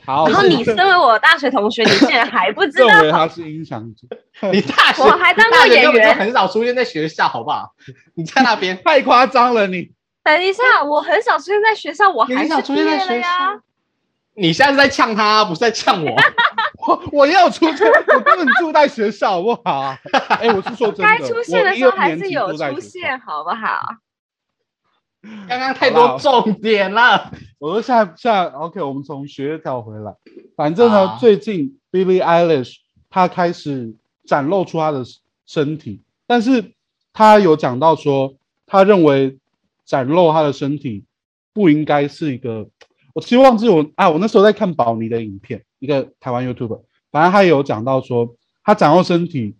好，然后你身为我大学同学，你竟然还不知道？认为他是音响组，<laughs> 你大学我还当过演员就很少出现在学校，好不好？你在那边，太夸张了你。等一下，我很少出现在学校，我还是毕很少出现在业了学呀校。。你现在是在呛他，不是在呛我。<laughs> 我我要出去，我根本住在学校，好不好？<laughs> 哎，我是说真的，该出现的时候还是有出。现，好不好？刚刚太多重点了。我说下下 OK，我们从学业跳回来。反正呢，好最近 Billie Eilish 她开始展露出她的身体，但是她有讲到说，她认为展露她的身体不应该是一个。我其实忘记我啊，我那时候在看宝妮的影片，一个台湾 YouTube，反正他有讲到说，他展露身体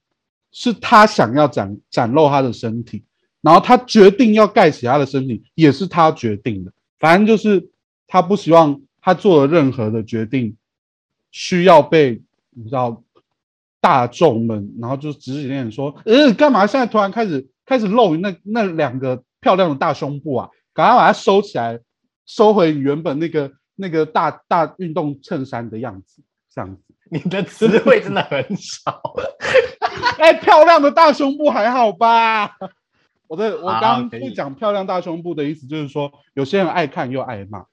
是他想要展展露他的身体，然后他决定要盖起他的身体，也是他决定的。反正就是他不希望他做的任何的决定需要被你知道大众们，然后就指指点点说，呃，干嘛现在突然开始开始露那那两个漂亮的大胸部啊？赶快把它收起来，收回你原本那个那个大大运动衬衫的样子，这样子。你的词汇真的很少。<laughs> 哎，漂亮的大胸部还好吧？我的我刚不讲漂亮大胸部的意思就是说，有些人爱看又爱骂。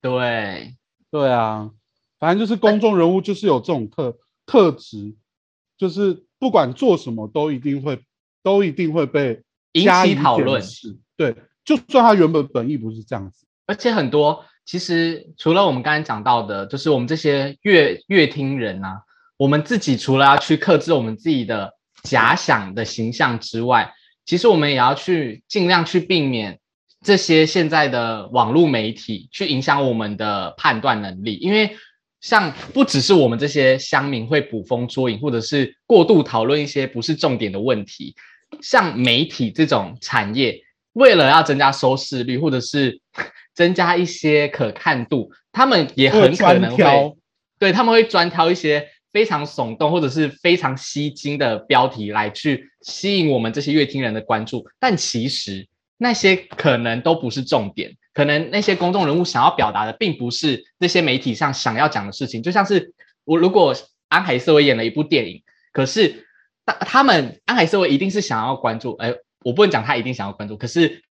对，对啊，反正就是公众人物就是有这种特特质，就是不管做什么都一定会都一定会被引起讨论。对，就算他原本本意不是这样子，而且很多其实除了我们刚才讲到的，就是我们这些乐乐听人啊，我们自己除了要去克制我们自己的假想的形象之外，其实我们也要去尽量去避免这些现在的网络媒体去影响我们的判断能力，因为像不只是我们这些乡民会捕风捉影，或者是过度讨论一些不是重点的问题，像媒体这种产业，为了要增加收视率，或者是增加一些可看度，他们也很可能会对他们会专挑一些非常耸动或者是非常吸睛的标题来去吸引我们这些乐听人的关注，但其实那些可能都不是重点，可能那些公众人物想要表达的，并不是这些媒体上想要讲的事情。就像是我如果安海瑟薇演了一部电影，可是他他们安海瑟薇一定是想要关注，哎，我不能讲他一定想要关注，可是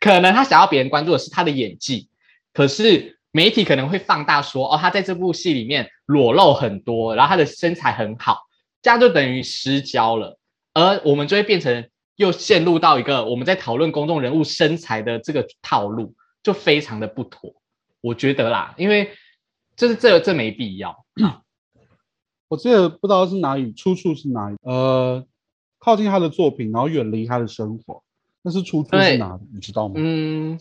可能他想要别人关注的是他的演技，可是。媒体可能会放大说，哦，他在这部戏里面裸露很多，然后他的身材很好，这样就等于失焦了，而我们就会变成又陷入到一个我们在讨论公众人物身材的这个套路，就非常的不妥，我觉得啦，因为就是这这没必要。<clears throat> 我记得不知道是哪里出处是哪里，呃，靠近他的作品，然后远离他的生活，那是出处是哪里？你知道吗？嗯。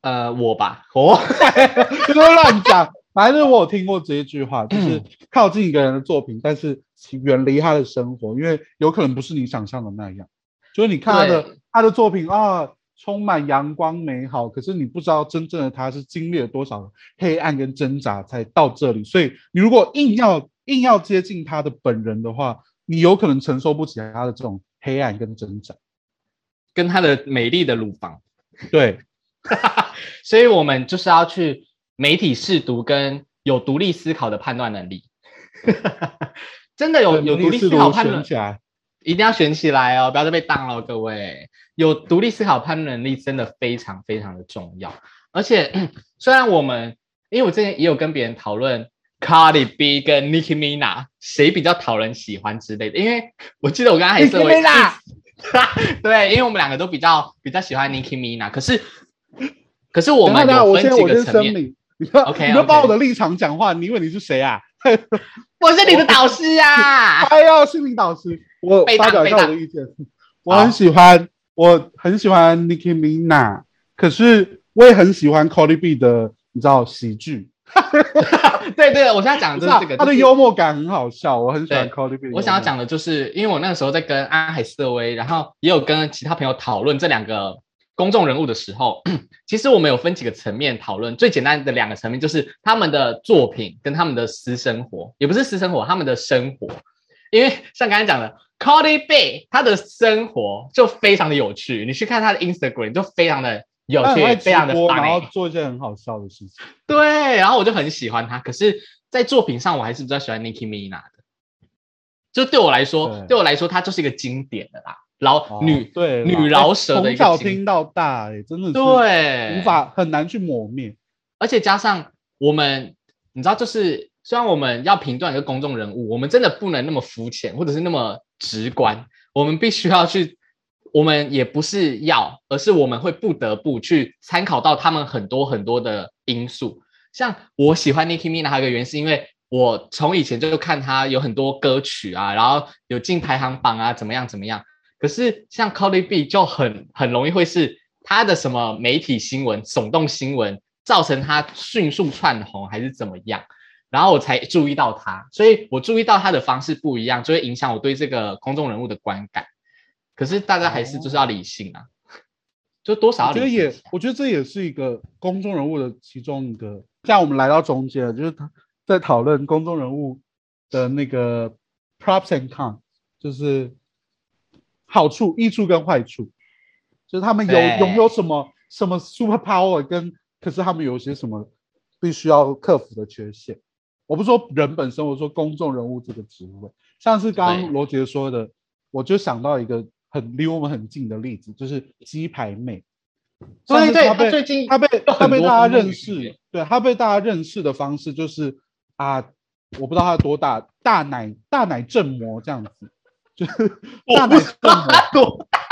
呃，我吧，我不要乱讲。反正我有听过这一句话，<clears throat> 就是靠近一个人的作品，但是远离他的生活，因为有可能不是你想象的那样。就是你看他的他的作品啊，充满阳光美好，可是你不知道真正的他是经历了多少黑暗跟挣扎才到这里。所以你如果硬要硬要接近他的本人的话，你有可能承受不起他的这种黑暗跟挣扎，跟他的美丽的乳房。对。<laughs> 所以，我们就是要去媒体试读跟有独立思考的判断能力。<laughs> 真的有有独立思考判断，一定要选起来哦，不要再被当了，各位。有独立思考判断能力真的非常非常的重要。而且，<clears throat> 虽然我们，因为我之前也有跟别人讨论 Cardi B 跟 Nicki Minaj 谁比较讨人喜欢之类的，因为我记得我刚刚还是为 <laughs> 对，因为我们两个都比较比较喜欢 Nicki Minaj，可是。可是我们有分几个层面。你不要，你不要把我的立场讲话。你以为你是谁啊？<laughs> 我是你的导师啊！<laughs> 哎呀，心灵导师，我发表一下我的意见。我很喜欢，我很喜欢 Nicki Minaj，可是我也很喜欢 Cardi B 的，你知道喜剧。<laughs> 对对，我现在讲的就是这个，<laughs> 他的幽默感很好笑，我很喜欢 Cardi B。我想要讲的就是，因为我那个时候在跟安海瑟薇，然后也有跟其他朋友讨论这两个。公众人物的时候，其实我们有分几个层面讨论。最简单的两个层面就是他们的作品跟他们的私生活，也不是私生活，他们的生活。因为像刚才讲的，Cody B，他的生活就非常的有趣。你去看他的 Instagram，就非常的有些，非常的然后做一件很好笑的事情。<laughs> 对，然后我就很喜欢他。可是，在作品上，我还是比较喜欢 Nicki Minaj 的。就对我来说，对我来说，他就是一个经典的啦。饶女对女饶舌的从小听到大，哎，真的是对无法很难去磨灭。而且加上我们，你知道，就是虽然我们要评断一个公众人物，我们真的不能那么肤浅，或者是那么直观。我们必须要去，我们也不是要，而是我们会不得不去参考到他们很多很多的因素。像我喜欢 Nicki Minaj 还有个原因，是因为我从以前就看他有很多歌曲啊，然后有进排行榜啊，怎么样怎么样。可是像 Cardi B 就很很容易会是他的什么媒体新闻、耸动新闻，造成他迅速窜红还是怎么样？然后我才注意到他，所以我注意到他的方式不一样，就会影响我对这个公众人物的观感。可是大家还是就是要理性啊，就多少。我觉得也，我觉得这也是一个公众人物的其中一个。像我们来到中间，就是他在讨论公众人物的那个 props and cons，就是。好处、益处跟坏处，就是他们有拥有什么什么 super power，跟可是他们有些什么必须要克服的缺陷。我不说人本身，我说公众人物这个职位，像是刚刚罗杰说的，我就想到一个很离我们很近的例子，就是鸡排妹。对对，他最近他被他被大家认识，对他被大家认识的方式就是啊，我不知道他多大，大奶大奶正模这样子。就是大奶多大？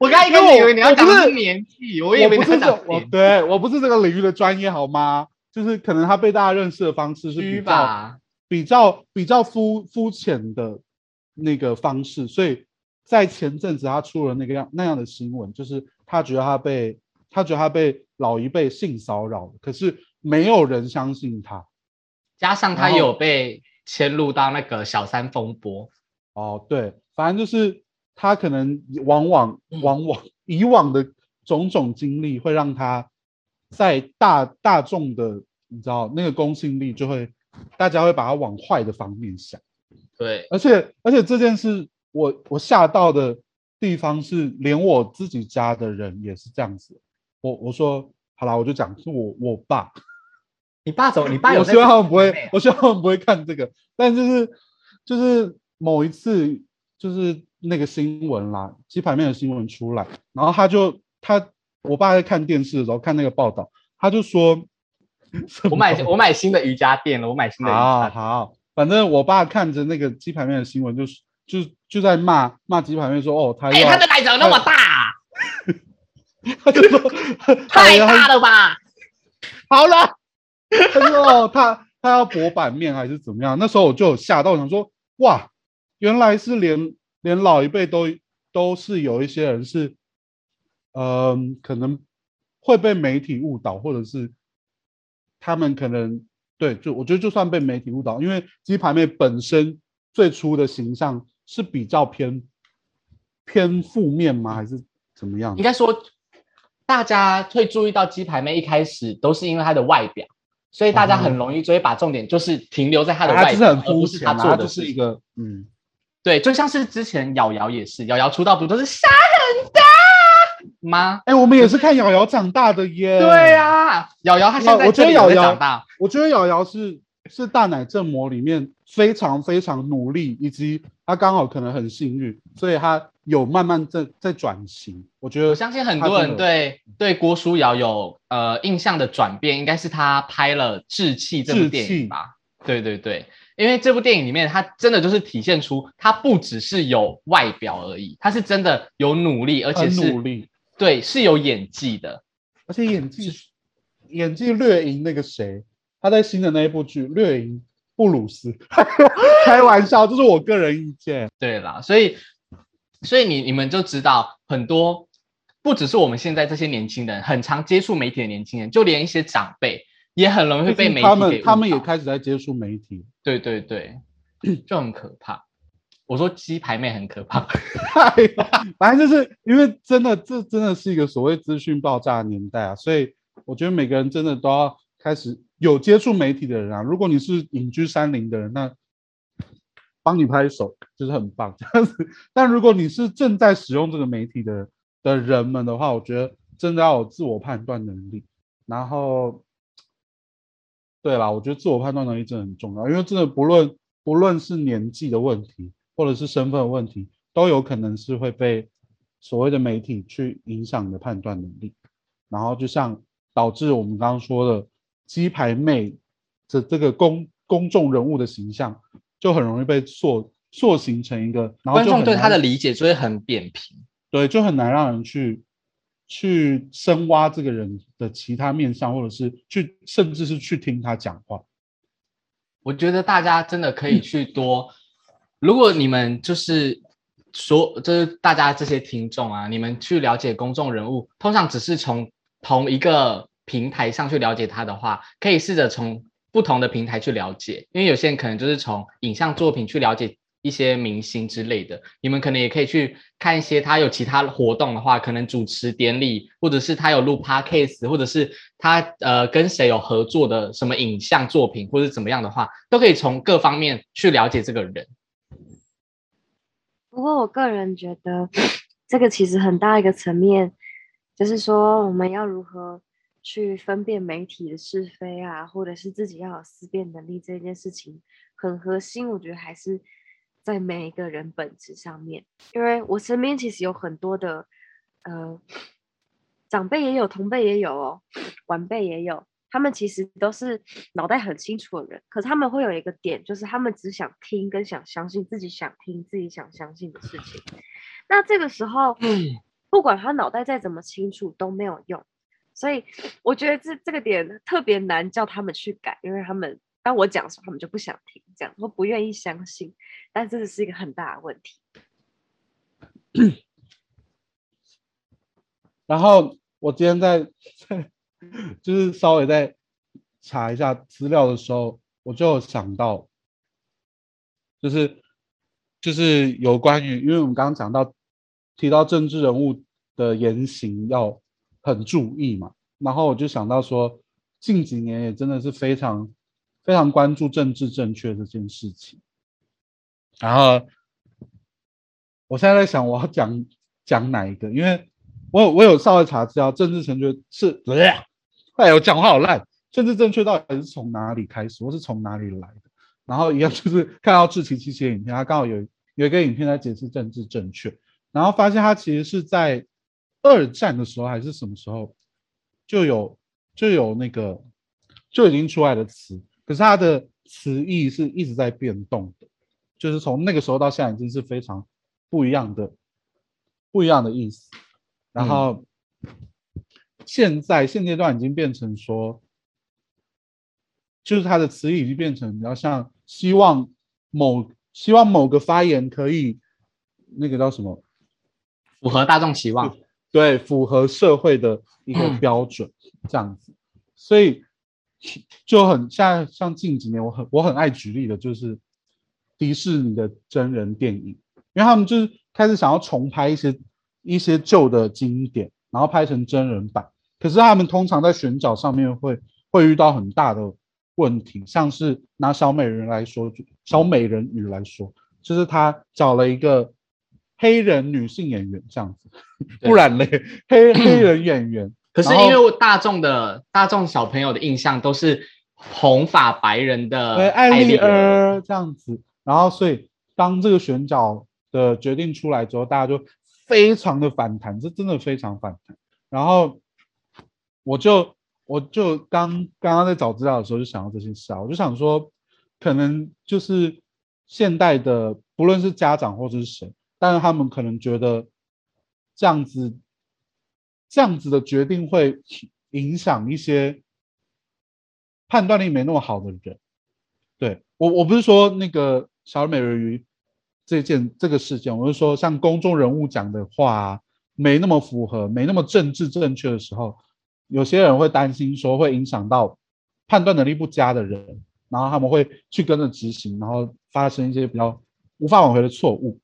我 <laughs> 刚一开始以为你要讲是年纪，我以为你是讲我对我不是这个领域的专业，好吗？就是可能他被大家认识的方式是比较比较比较肤肤浅的那个方式，所以在前阵子他出了那个样那样的新闻，就是他觉得他被他觉得他被老一辈性骚扰，可是没有人相信他，加上他有被牵入到那个小三风波。哦，对，反正就是他可能往往往往以往的种种经历，会让他在大大众的你知道那个公信力就会大家会把他往坏的方面想。对，而且而且这件事，我我吓到的地方是，连我自己家的人也是这样子。我我说好啦，我就讲是我我爸，你爸走，你爸有我希望他们不会我希望他们不会看这个。但就是就是某一次，就是那个新闻啦，鸡排面的新闻出来，然后他就他我爸在看电视的时候看那个报道，他就说，<laughs> 我买我买新的瑜伽垫了，我买新的瑜好伽垫。好，反正我爸看着那个鸡排面的新闻，就是就就在骂骂鸡排面说，哦，他要他的奶怎么那么大？<laughs> <laughs> <laughs> 他就说太大了吧！好了，他说哦，他他要博版面还是怎么样？那时候我就有吓到，我想说哇，原来是连连老一辈都都是有一些人是，嗯、可能会被媒体误导，或者是他们可能对，就我觉得就算被媒体误导，因为鸡排妹本身最初的形象是比较偏偏负面吗？还是怎么样应？该说，大家会注意到鸡排妹一开始都是因为她的外表，所以大家很容易就会把重点就是停留在她的外表，他就是很而不是肤浅她做的就是一个嗯。对，就像是之前瑶瑶也是，瑶瑶出道不都是沙很大吗？哎、我们也是看瑶瑶长大的耶。对啊，瑶瑶她现在我觉得瑶瑶长大，我觉得瑶瑶是是大奶正魔里面非常非常努力，以及她刚好可能很幸运，所以他有慢慢在在转型。我觉得我相信很多人对对郭书瑶有呃印象的转变，应该是他拍了《志气》这部电影吧？对对对，因为这部电影里面，他真的就是体现出他不只是有外表而已，他是真的有努力，而且是努力，对是有演技的。而且演技演技略赢那个谁，他在新的那一部剧略赢布鲁斯。<laughs> 开玩笑，这是我个人意见。对啦，所以所以你你们就知道很多，不只是我们现在这些年轻人，很常接触媒体的年轻人，就连一些长辈也很容易会被媒体他们他们也导开始在接触媒体。对对对，<clears throat> 就很可怕。我说鸡排妹很可怕，<laughs> 反正就是因为真的，这真的是一个所谓资讯爆炸的年代啊，所以我觉得每个人真的都要开始有接触媒体的人啊。如果你是隐居山林的人，那帮你拍手就是很棒这样子。但如果你是正在使用这个媒体的的人们的话，我觉得真的要有自我判断能力。然后，对啦，我觉得自我判断能力真的很重要，因为真的不论不论是年纪的问题，或者是身份的问题，都有可能是会被所谓的媒体去影响你的判断能力，然后就像导致我们刚刚说的鸡排妹这这个公公众人物的形象，就很容易被塑塑形成一个，然后观众对他的理解就会很扁平。对，就很难让人去去深挖这个人的其他面相，或者是去甚至是去听他讲话。我觉得大家真的可以去多，如果你们就是说，就是大家这些听众啊，你们去了解公众人物，通常只是从同一个平台上去了解他的话，可以试着从不同的平台去了解，因为有些人可能就是从影像作品去了解一些明星之类的，你们可能也可以去看一些他有其他活动的话，可能主持典礼，或者是他有录 podcast，或者是他呃跟谁有合作的什么影像作品，或者怎么样的话，都可以从各方面去了解这个人。不过我个人觉得，这个其实很大一个层面，就是说我们要如何去分辨媒体的是非啊，或者是自己要有思辨能力这件事情，很核心。我觉得还是在每一个人本质上面，因为我身边其实有很多的呃长辈也有，同辈也有哦，晚辈也有。他们其实都是脑袋很清楚的人，可是他们会有一个点，就是他们只想听跟想相信自己想听、自己想相信的事情。那这个时候，不管他脑袋再怎么清楚都没有用。所以我觉得这这个点特别难叫他们去改，因为他们当我讲的时候，他们就不想听，这样或不愿意相信。但这个是一个很大的问题。<coughs> 然后我今天在在 <laughs> 就是稍微在查一下资料的时候，我就想到，就是就是有关于，因为我们刚刚讲到提到政治人物的言行要很注意嘛，然后我就想到说，近几年也真的是非常非常关注政治正确这件事情。然后我现在在想，我要讲讲哪一个？因为我我有稍微查资料，政治正确是，哎我，讲话好烂。政治正确到底是从哪里开始，或是从哪里来的？然后一样就是看到志奇七七的影片，他刚好有有一个影片在解释政治正确，然后发现他其实是在二战的时候还是什么时候就有就有那个就已经出来的词，可是它的词义是一直在变动的，就是从那个时候到现在已经是非常不一样的不一样的意思。然后现在现阶段已经变成说。就是它的词义已经变成比较像希望某希望某个发言可以那个叫什么符合大众期望，对，符合社会的一个标准这样子，所以就很像像近几年我很我很爱举例的就是迪士尼的真人电影，因为他们就是开始想要重拍一些一些旧的经典，然后拍成真人版，可是他们通常在选角上面会会遇到很大的。问题像是拿小美人来说，小美人鱼来说，就是他找了一个黑人女性演员这样子，不然嘞，黑黑人演员。<clears throat> 可是因为大众的大众小朋友的印象都是红发白人的艾丽儿这样子，然后所以当这个选角的决定出来之后，大家就非常的反弹，这真的非常反弹。然后我就。我就刚刚刚在找资料的时候就想到这些事啊，我就想说，可能就是现代的，不论是家长或者是谁，但是他们可能觉得这样子，这样子的决定会影响一些判断力没那么好的人。对我，我不是说那个小美人鱼这件这个事件，我是说像公众人物讲的话没那么符合，没那么政治正确的时候。有些人会担心说会影响到判断能力不佳的人，然后他们会去跟着执行，然后发生一些比较无法挽回的错误。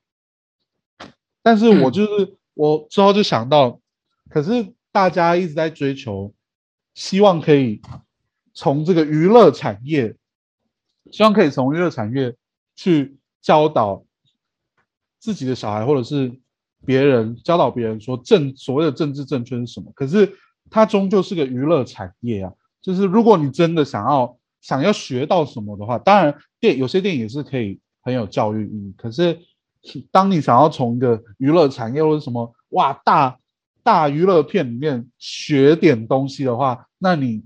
但是我就是我之后就想到，可是大家一直在追求，希望可以从这个娱乐产业，希望可以从娱乐产业去教导自己的小孩，或者是别人教导别人说政所谓的政治正确是什么，可是。它终究是个娱乐产业啊，就是如果你真的想要想要学到什么的话，当然电有些电影也是可以很有教育意义。可是，<laughs> 当你想要从一个娱乐产业或者什么哇大大娱乐片里面学点东西的话，那你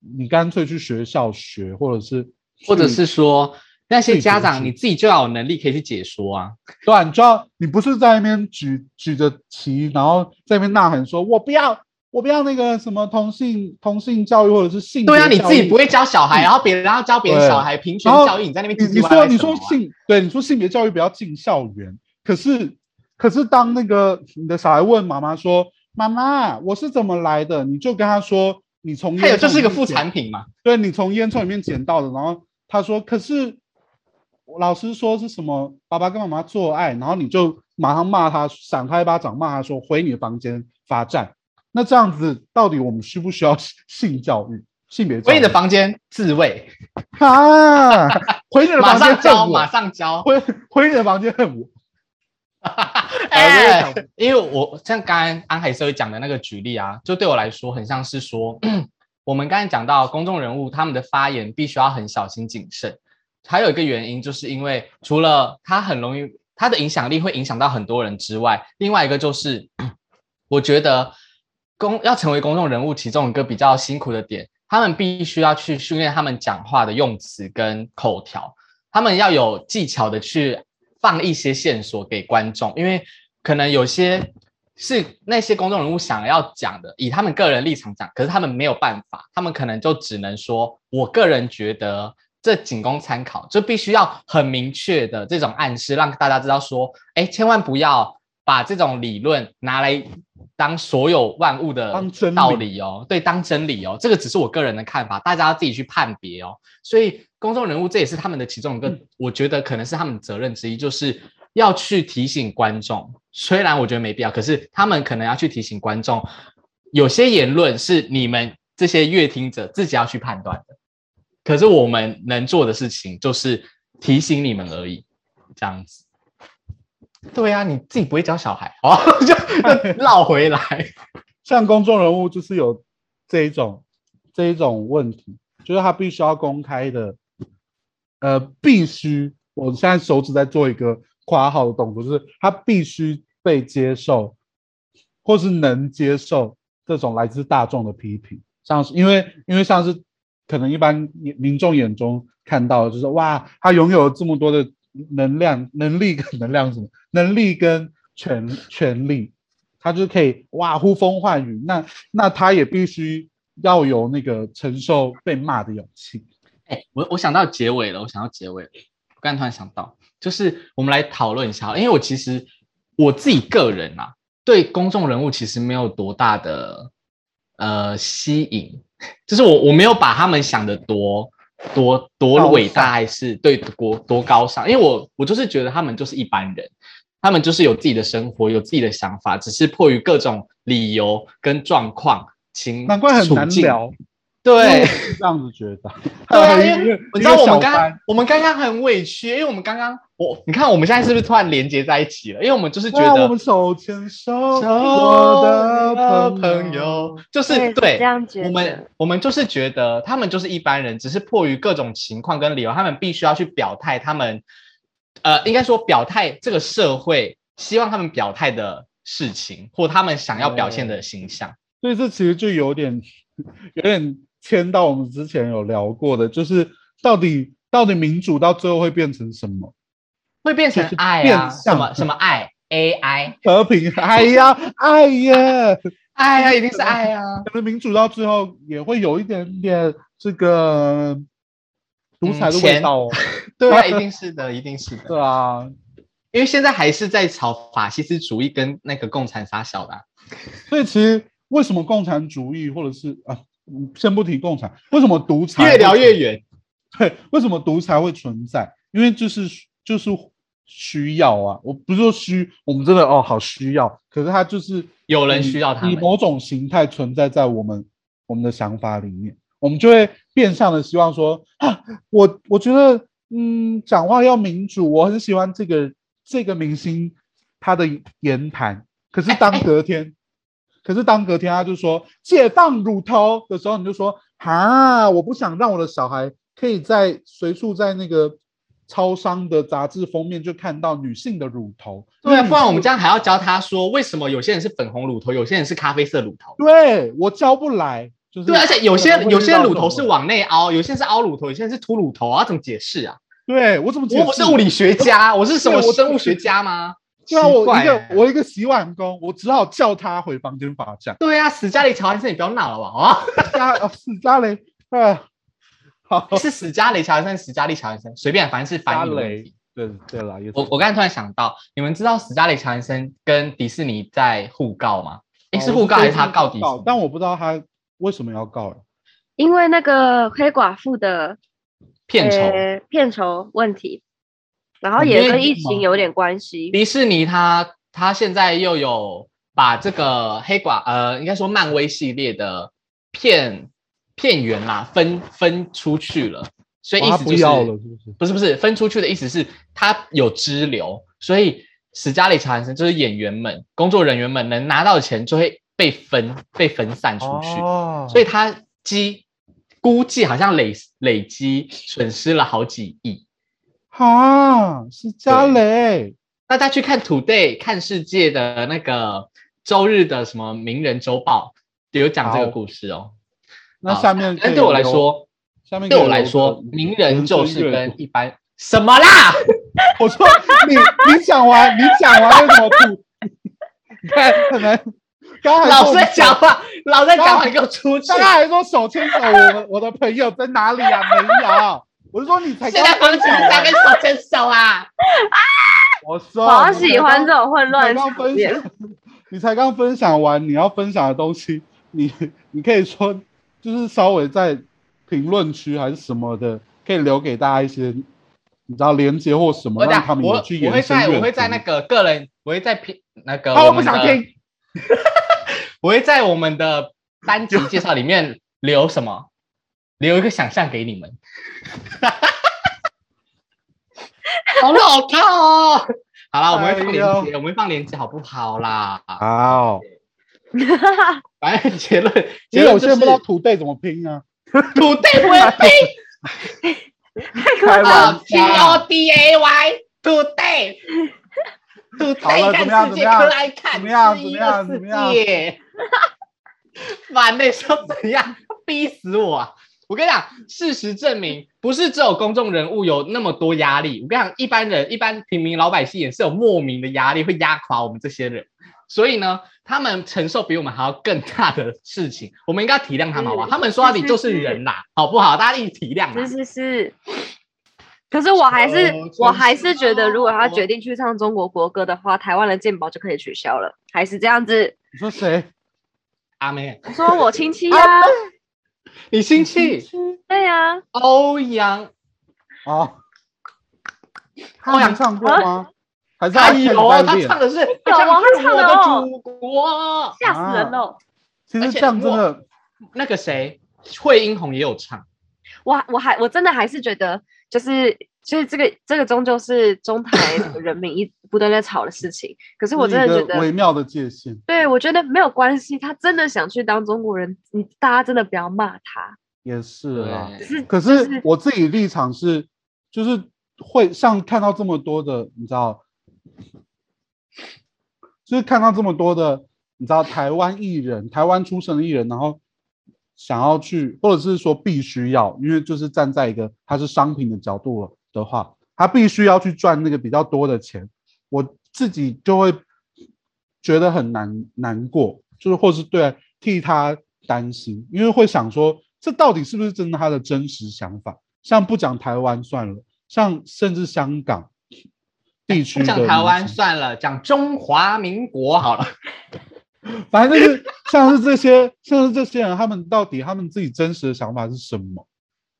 你干脆去学校学，或者是或者是说那些家长你自己就要有能力可以去解说啊，对啊，你就要你不是在那边举举着旗，然后在那边呐喊说“我不要”。我不要那个什么同性同性教育或者是性对啊，你自己不会教小孩，然后别人要教别人小孩平权教育，你在那边你说你说性对你说性别教育不要进校园，可是可是当那个你的小孩问妈妈说妈妈我是怎么来的，你就跟他说你从还有这是一个副产品嘛？对你从烟囱里面捡到的，然后他说可是老师说是什么爸爸跟妈妈做爱，然后你就马上骂他，闪他一巴掌骂他说回你的房间罚站。那这样子，到底我们需不需要 <laughs> 性教育、性别？回你的房间自慰 <laughs> 啊！回你的房间教，马上教。<laughs> 回回你的房间恨我。哎，因为我像刚刚安海社会讲的那个举例啊，就对我来说很像是说，<clears throat> 我们刚才讲到公众人物他们的发言必须要很小心谨慎。还有一个原因，就是因为除了他很容易他的影响力会影响到很多人之外，另外一个就是 <clears throat> 我觉得。公要成为公众人物，其中一个比较辛苦的点，他们必须要去训练他们讲话的用词跟口条，他们要有技巧的去放一些线索给观众，因为可能有些是那些公众人物想要讲的，以他们个人立场讲，可是他们没有办法，他们可能就只能说，我个人觉得这仅供参考，就必须要很明确的这种暗示，让大家知道说，哎，千万不要把这种理论拿来。当所有万物的道理哦，对，当真理哦，这个只是我个人的看法，大家要自己去判别哦。所以公众人物这也是他们的其中一个，我觉得可能是他们责任之一，就是要去提醒观众。虽然我觉得没必要，可是他们可能要去提醒观众，有些言论是你们这些乐听者自己要去判断的。可是我们能做的事情就是提醒你们而已，这样子。对啊，你自己不会教小孩，哦，<laughs> 就绕回来。<laughs> 像公众人物就是有这一种这一种问题，就是他必须要公开的，呃，必须，我现在手指在做一个括号的动作，就是他必须被接受，或是能接受这种来自大众的批评，像是因为因为像是可能一般民民众眼中看到的就是哇，他拥有这么多的能量、能力跟 <laughs> 能量什么？能力跟权权力，他就可以哇呼风唤雨。那那他也必须要有那个承受被骂的勇气。哎，我我想到结尾了，我想到结尾了。我刚突然想到，就是我们来讨论一下，因为我其实我自己个人啊，对公众人物其实没有多大的呃吸引，就是我我没有把他们想的多多多伟大，还是对多多高尚，因为我我就是觉得他们就是一般人。他们就是有自己的生活，有自己的想法，只是迫于各种理由跟状况情难怪很难聊。对，这样子觉得。<laughs> 对，因为你知道我们刚刚我们刚刚很委屈，因为我们刚刚我你看我们现在是不是突然连接在一起了？因为我们就是觉得我们手牵手，我的朋友，就是对这样觉得。我们我们就是觉得他们就是一般人，只是迫于各种情况跟理由，他们必须要去表态，他们。呃，应该说表态，这个社会希望他们表态的事情，或他们想要表现的形象。所以这其实就有点，有点牵到我们之前有聊过的，就是到底到底民主到最后会变成什么？会变成爱啊？什么什么爱？AI 和平？哎呀，爱呀，<laughs> 爱呀，一定是爱啊！可能民主到最后也会有一点点这个。独裁的味道哦，<laughs> 对啊，一定是的，一定是的。<laughs> 对啊，因为现在还是在炒法西斯主义跟那个共产杀小的，所以其实为什么共产主义或者是啊，先不提共产，为什么独裁越聊越远？对，<laughs> 为什么独裁会存在？因为就是就是需要啊，我不是说需，我们真的哦好需要，可是它就是有人需要它，以某种形态存在在我们我们的想法里面。我们就会变相的希望说啊，我我觉得嗯，讲话要民主，我很喜欢这个这个明星他的言谈。可是当隔天，可是当隔天他就说解放乳头的时候，你就说啊，我不想让我的小孩可以在随处在那个超商的杂志封面就看到女性的乳头。对，啊不然我们这样还要教他说为什么有些人是粉红乳头，有些人是咖啡色乳头。对我教不来。对，而且有些有些乳头是往内凹，有些是凹乳头，有些是凸乳头啊，怎么解释啊？对我怎么？我不是物理学家，<laughs> 我是什么生物学家吗？对啊，我一个我一个洗碗工，我只好叫他回房间罚站。对啊，史嘉蕾乔安森，你不要闹了吧？啊，史嘉蕾，啊，好，是史嘉蕾乔安森，史嘉丽乔安森，随便，反正是翻译问题。对对了，我我刚才突然想到，你们知道史嘉蕾乔安森跟迪士尼在互告吗？诶，是互告还是他告迪士尼？但我不知道他为什么要告。因为那个黑寡妇的片酬片酬问题，然后也跟疫情有点关系。迪士尼它它现在又有把这个黑寡呃，应该说漫威系列的片片源啦分分出去了，所以意思就是不是不是分出去的意思是它有支流，所以史嘉丽乔安森就是演员们工作人员们能拿到钱就会被分被分散出去，所以它。积估计好像累累积损失了好几亿，哈，是嘉蕾。大家去看 Today 看世界的那个周日的什么名人周报，有讲这个故事哦。那下面，但对我来说，下面对我来说，名人就是跟一般什么啦？<laughs> 我说你你讲完，你讲完为什么不？你看可能。老师在讲话，老师在讲话，你给我出去！刚刚还说手牵手，我我的朋友在哪里啊？没有，我是说你才现在分享三跟手牵手啊！<laughs> 啊！我说，我好喜欢这种混乱刚分享，你才刚分享完你要分享的东西，你你可以说，就是稍微在评论区还是什么的，可以留给大家一些，你知道连接或什么，让他们去我会在我会在那个个人，我会在评那个，我不想听。<laughs> 我会在我们的单集介绍里面留什么？留一个想象给你们。<laughs> 好老套哦！好啦，我们会放链接，我们会放链接好不好啦？好，反正结论，结论就是人不知道土地怎么拼啊。土地不会拼 <laughs> 开玩啊，T 笑 O D A Y 土豆，土地好了怎么样看世界怎么样可爱看怎么样怎么样个怎么样世界。<laughs> 烦的说怎样，逼死我啊！我跟你讲，事实证明，不是只有公众人物有那么多压力。我跟你讲，一般人、一般平民老百姓也是有莫名的压力，会压垮我们这些人。所以呢，他们承受比我们还要更大的事情，我们应该体谅他们，好不好？他们说到底就是人啦，好不好？大家一起体谅。是是是。可是我还是哦我还是觉得，如果他哦决定去唱中国国歌的话，台湾的健保就可以取消了，还是这样子。你说谁？阿妹，我说我亲戚呀、你 sinh 气？对呀、欧阳，哦，他有唱过吗？还是他他现有啊，他？唱的是，有啊他唱的哦祖国。吓死人了！其实这样真的，那个谁，惠英红也有唱，我我还我真的还是觉得，就是就是这个这个终究是中台 <laughs> 人民一不断在吵的事情。可是我真的觉得，微妙的界限。对我觉得没有关系。他真的想去当中国人，你大家真的不要骂他。也是啊，只是可是我自己立场是，就是会像看到这么多的，你知道，就是看到这么多的，你知道台湾艺人，台湾出生的艺人，然后想要去，或者是说必须要，因为就是站在一个它是商品的角度的话，他必须要去赚那个比较多的钱，我自己就会觉得很难难过，就是或是对替他担心，因为会想说，这到底是不是真的他的真实想法？像不讲台湾算了，像甚至香港地区不的讲台湾算了，讲中华民国好了。<laughs> 反正就是像是这些，像是这些人，他们到底他们自己真实的想法是什么？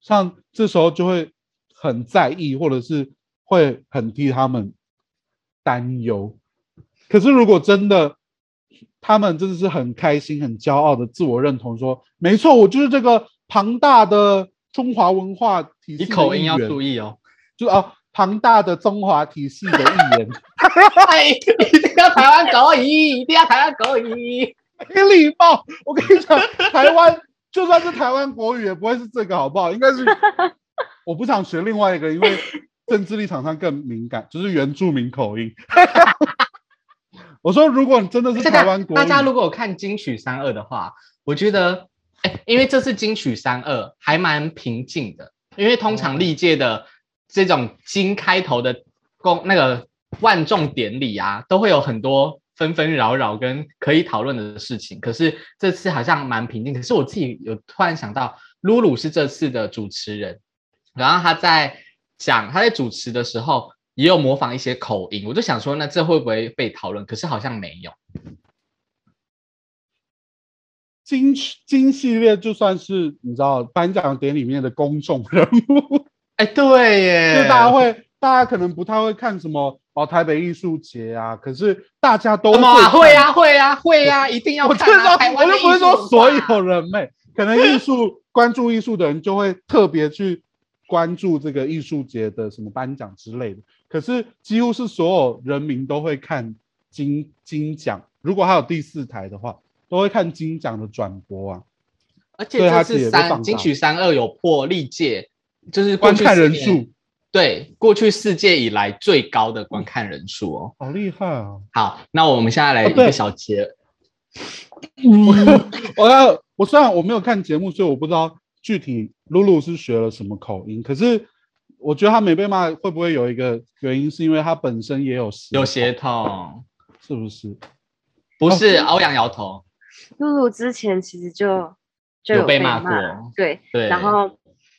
像这时候就会很在意，或者是会很替他们担忧。可是如果真的，他们真的是很开心、很骄傲的自我认同，说没错，我就是这个庞大的中华文化体系你口音要注意哦。就是哦，庞大的中华体系的一员。<laughs> 哎，一定要台湾狗语，一定要台湾狗语。<laughs> 没礼貌。我跟你讲，台湾就算是台湾国语，也不会是这个，好不好？应该是我不想学另外一个，因为 <laughs> 政治立场上更敏感，就是原住民口音。<laughs> 我说，如果你真的是台湾国，大家如果有看金曲三二的话，我觉得，哎，因为这次金曲三二还蛮平静的，因为通常历届的这种金开头的公那个万众典礼啊，都会有很多纷纷扰扰跟可以讨论的事情。可是这次好像蛮平静。可是我自己有突然想到，露露是这次的主持人，然后他在讲他在主持的时候。也有模仿一些口音，我就想说，那这会不会被讨论？可是好像没有。金金系列就算是你知道颁奖典礼里面的公众人物，哎，对耶，就大家会，大家可能不太会看什么哦台北艺术节啊，可是大家都会会啊，会啊，会啊，一定要我就看啊！说，台湾的我就不是说所有人妹，可能艺术关注艺术的人就会特别去关注这个艺术节的什么颁奖之类的。可是几乎是所有人民都会看金金奖，如果还有第四台的话，都会看金奖的转播啊。而且它这次其实也被放大三金曲三二有破历届，就是过观看人数对过去世界以来最高的观看人数哦。好厉害啊！好，那我们现在来一个小结，<laughs> 我要我虽然我没有看节目，所以我不知道具体露露是学了什么口音，可是我觉得他没被骂，会不会有一个原因是因为他本身也有有血协同，是不是？不是哦欧阳摇头，露露之前其实就就被有被骂过对，对，然后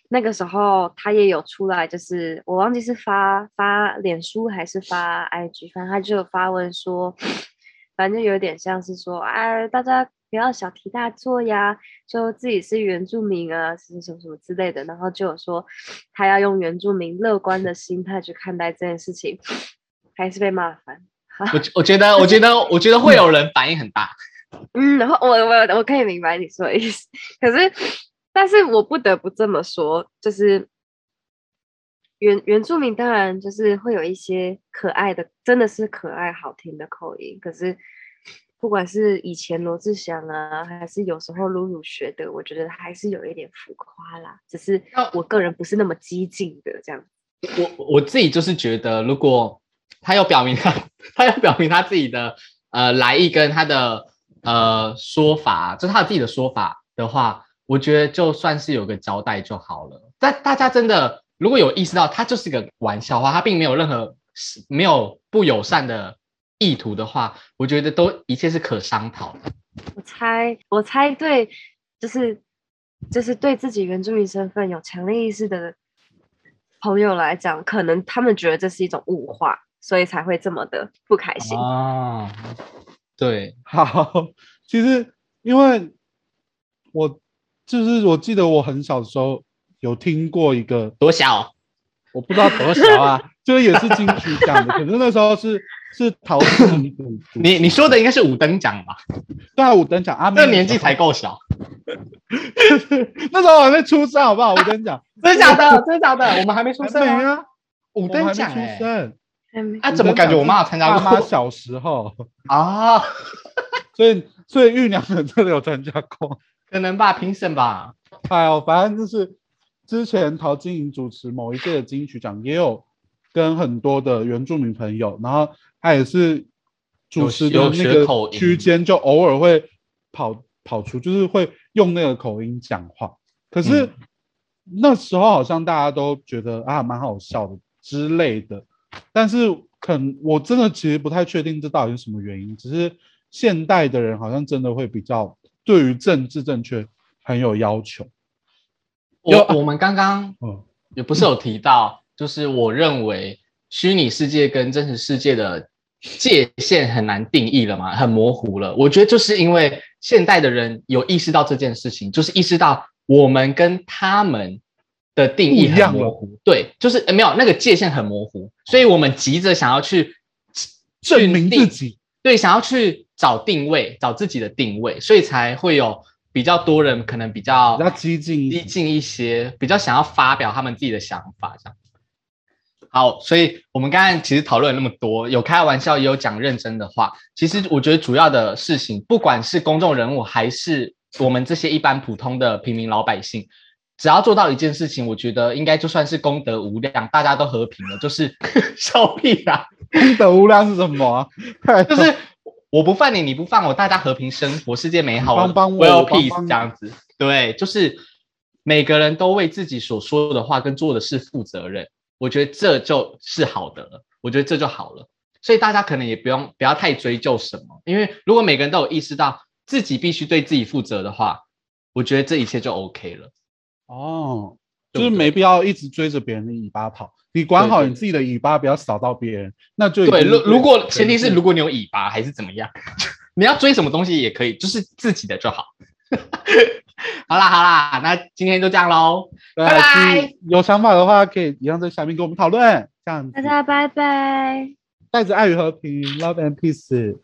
那个时候他也有出来，就是我忘记是发发脸书还是发 IG，反正他就有发文说，反正有点像是说，哎，大家不要小题大做呀，就自己是原住民啊，什么什么什么之类的，然后就有说他要用原住民乐观的心态去看待这件事情，还是被骂翻。我我觉得，我觉得，我觉得会有人反应很大。<laughs> 嗯，然后我我我可以明白你说的意思，<laughs> 可是但是我不得不这么说，就是原原住民当然就是会有一些可爱的，真的是可爱好听的口音。可是不管是以前罗志祥啊，还是有时候露露学的，我觉得还是有一点浮夸啦。只是我个人不是那么激进的这样。我我自己就是觉得，如果他要表明他，<laughs> 他要表明他自己的呃来意跟他的呃说法，就是他自己的说法的话，我觉得就算是有个交代就好了。但大家真的如果有意识到他就是个玩笑话，他并没有任何没有不友善的意图的话，我觉得都一切是可商讨的。我猜，我猜对，就是就是对自己原住民身份有强烈意识的。朋友来讲，可能他们觉得这是一种物化，所以才会这么的不开心啊。对，好，其实因为我就是我记得我很小的时候有听过一个多小，我不知道多小啊，就是也是金曲奖的，可是那时候是 <laughs> 是陶晶莹。你你说的应该是五等奖吧？对啊，五等奖啊，那年纪才够小。<laughs> 那时候我还没出生，好不好？我跟你讲，真的假的？真的假的？我们还没出生啊！五等奖哎，啊，怎么感觉我妈有参加过？小时候啊，<laughs> 所以所以玉娘们真的有参加过，可能吧？评审吧？哎呦，反正就是之前陶晶莹主持某一届的金曲奖，也有跟很多的原住民朋友，然后他也是主持的那个区间，就偶尔会跑。跑出就是会用那个口音讲话，可是那时候好像大家都觉得啊蛮好笑的之类的，但是可能我真的其实不太确定这到底是什么原因。只是现代的人好像真的会比较对于政治正确很有要求。我我们刚刚嗯也不是有提到，就是我认为虚拟世界跟真实世界的。界限很难定义了嘛，很模糊了。我觉得就是因为现代的人有意识到这件事情，就是意识到我们跟他们的定义很模糊。对，就是没有那个界限很模糊，所以我们急着想要去证明自己，对，想要去找定位，找自己的定位，所以才会有比较多人可能比较比较激进、激进一些，比较想要发表他们自己的想法这样。好，所以我们刚才其实讨论了那么多，有开玩笑，也有讲认真的话。其实我觉得主要的事情，不管是公众人物，还是我们这些一般普通的平民老百姓，只要做到一件事情，我觉得应该就算是功德无量，大家都和平了。就是 <laughs> 笑屁啊！功德无量是什么？<laughs> 就是我不犯你，你不犯我，大家和平生活，世界美好帮帮我，Well peace 这样子。对，就是每个人都为自己所说的话跟做的事负责任。我觉得这就是好的了，我觉得这就好了，所以大家可能也不用不要太追究什么，因为如果每个人都有意识到自己必须对自己负责的话，我觉得这一切就 OK 了。哦，就是没必要一直追着别人的尾巴跑，你管好你自己的尾巴，不要扫到别人，那就对。如如果前提是如果你有尾巴还是怎么样，<laughs> 你要追什么东西也可以，就是自己的就好。<laughs> 好啦好啦，那今天就这样喽，拜拜。有想法的话，可以一样在下面跟我们讨论。这样，大家拜拜。带着爱与和平，Love and Peace。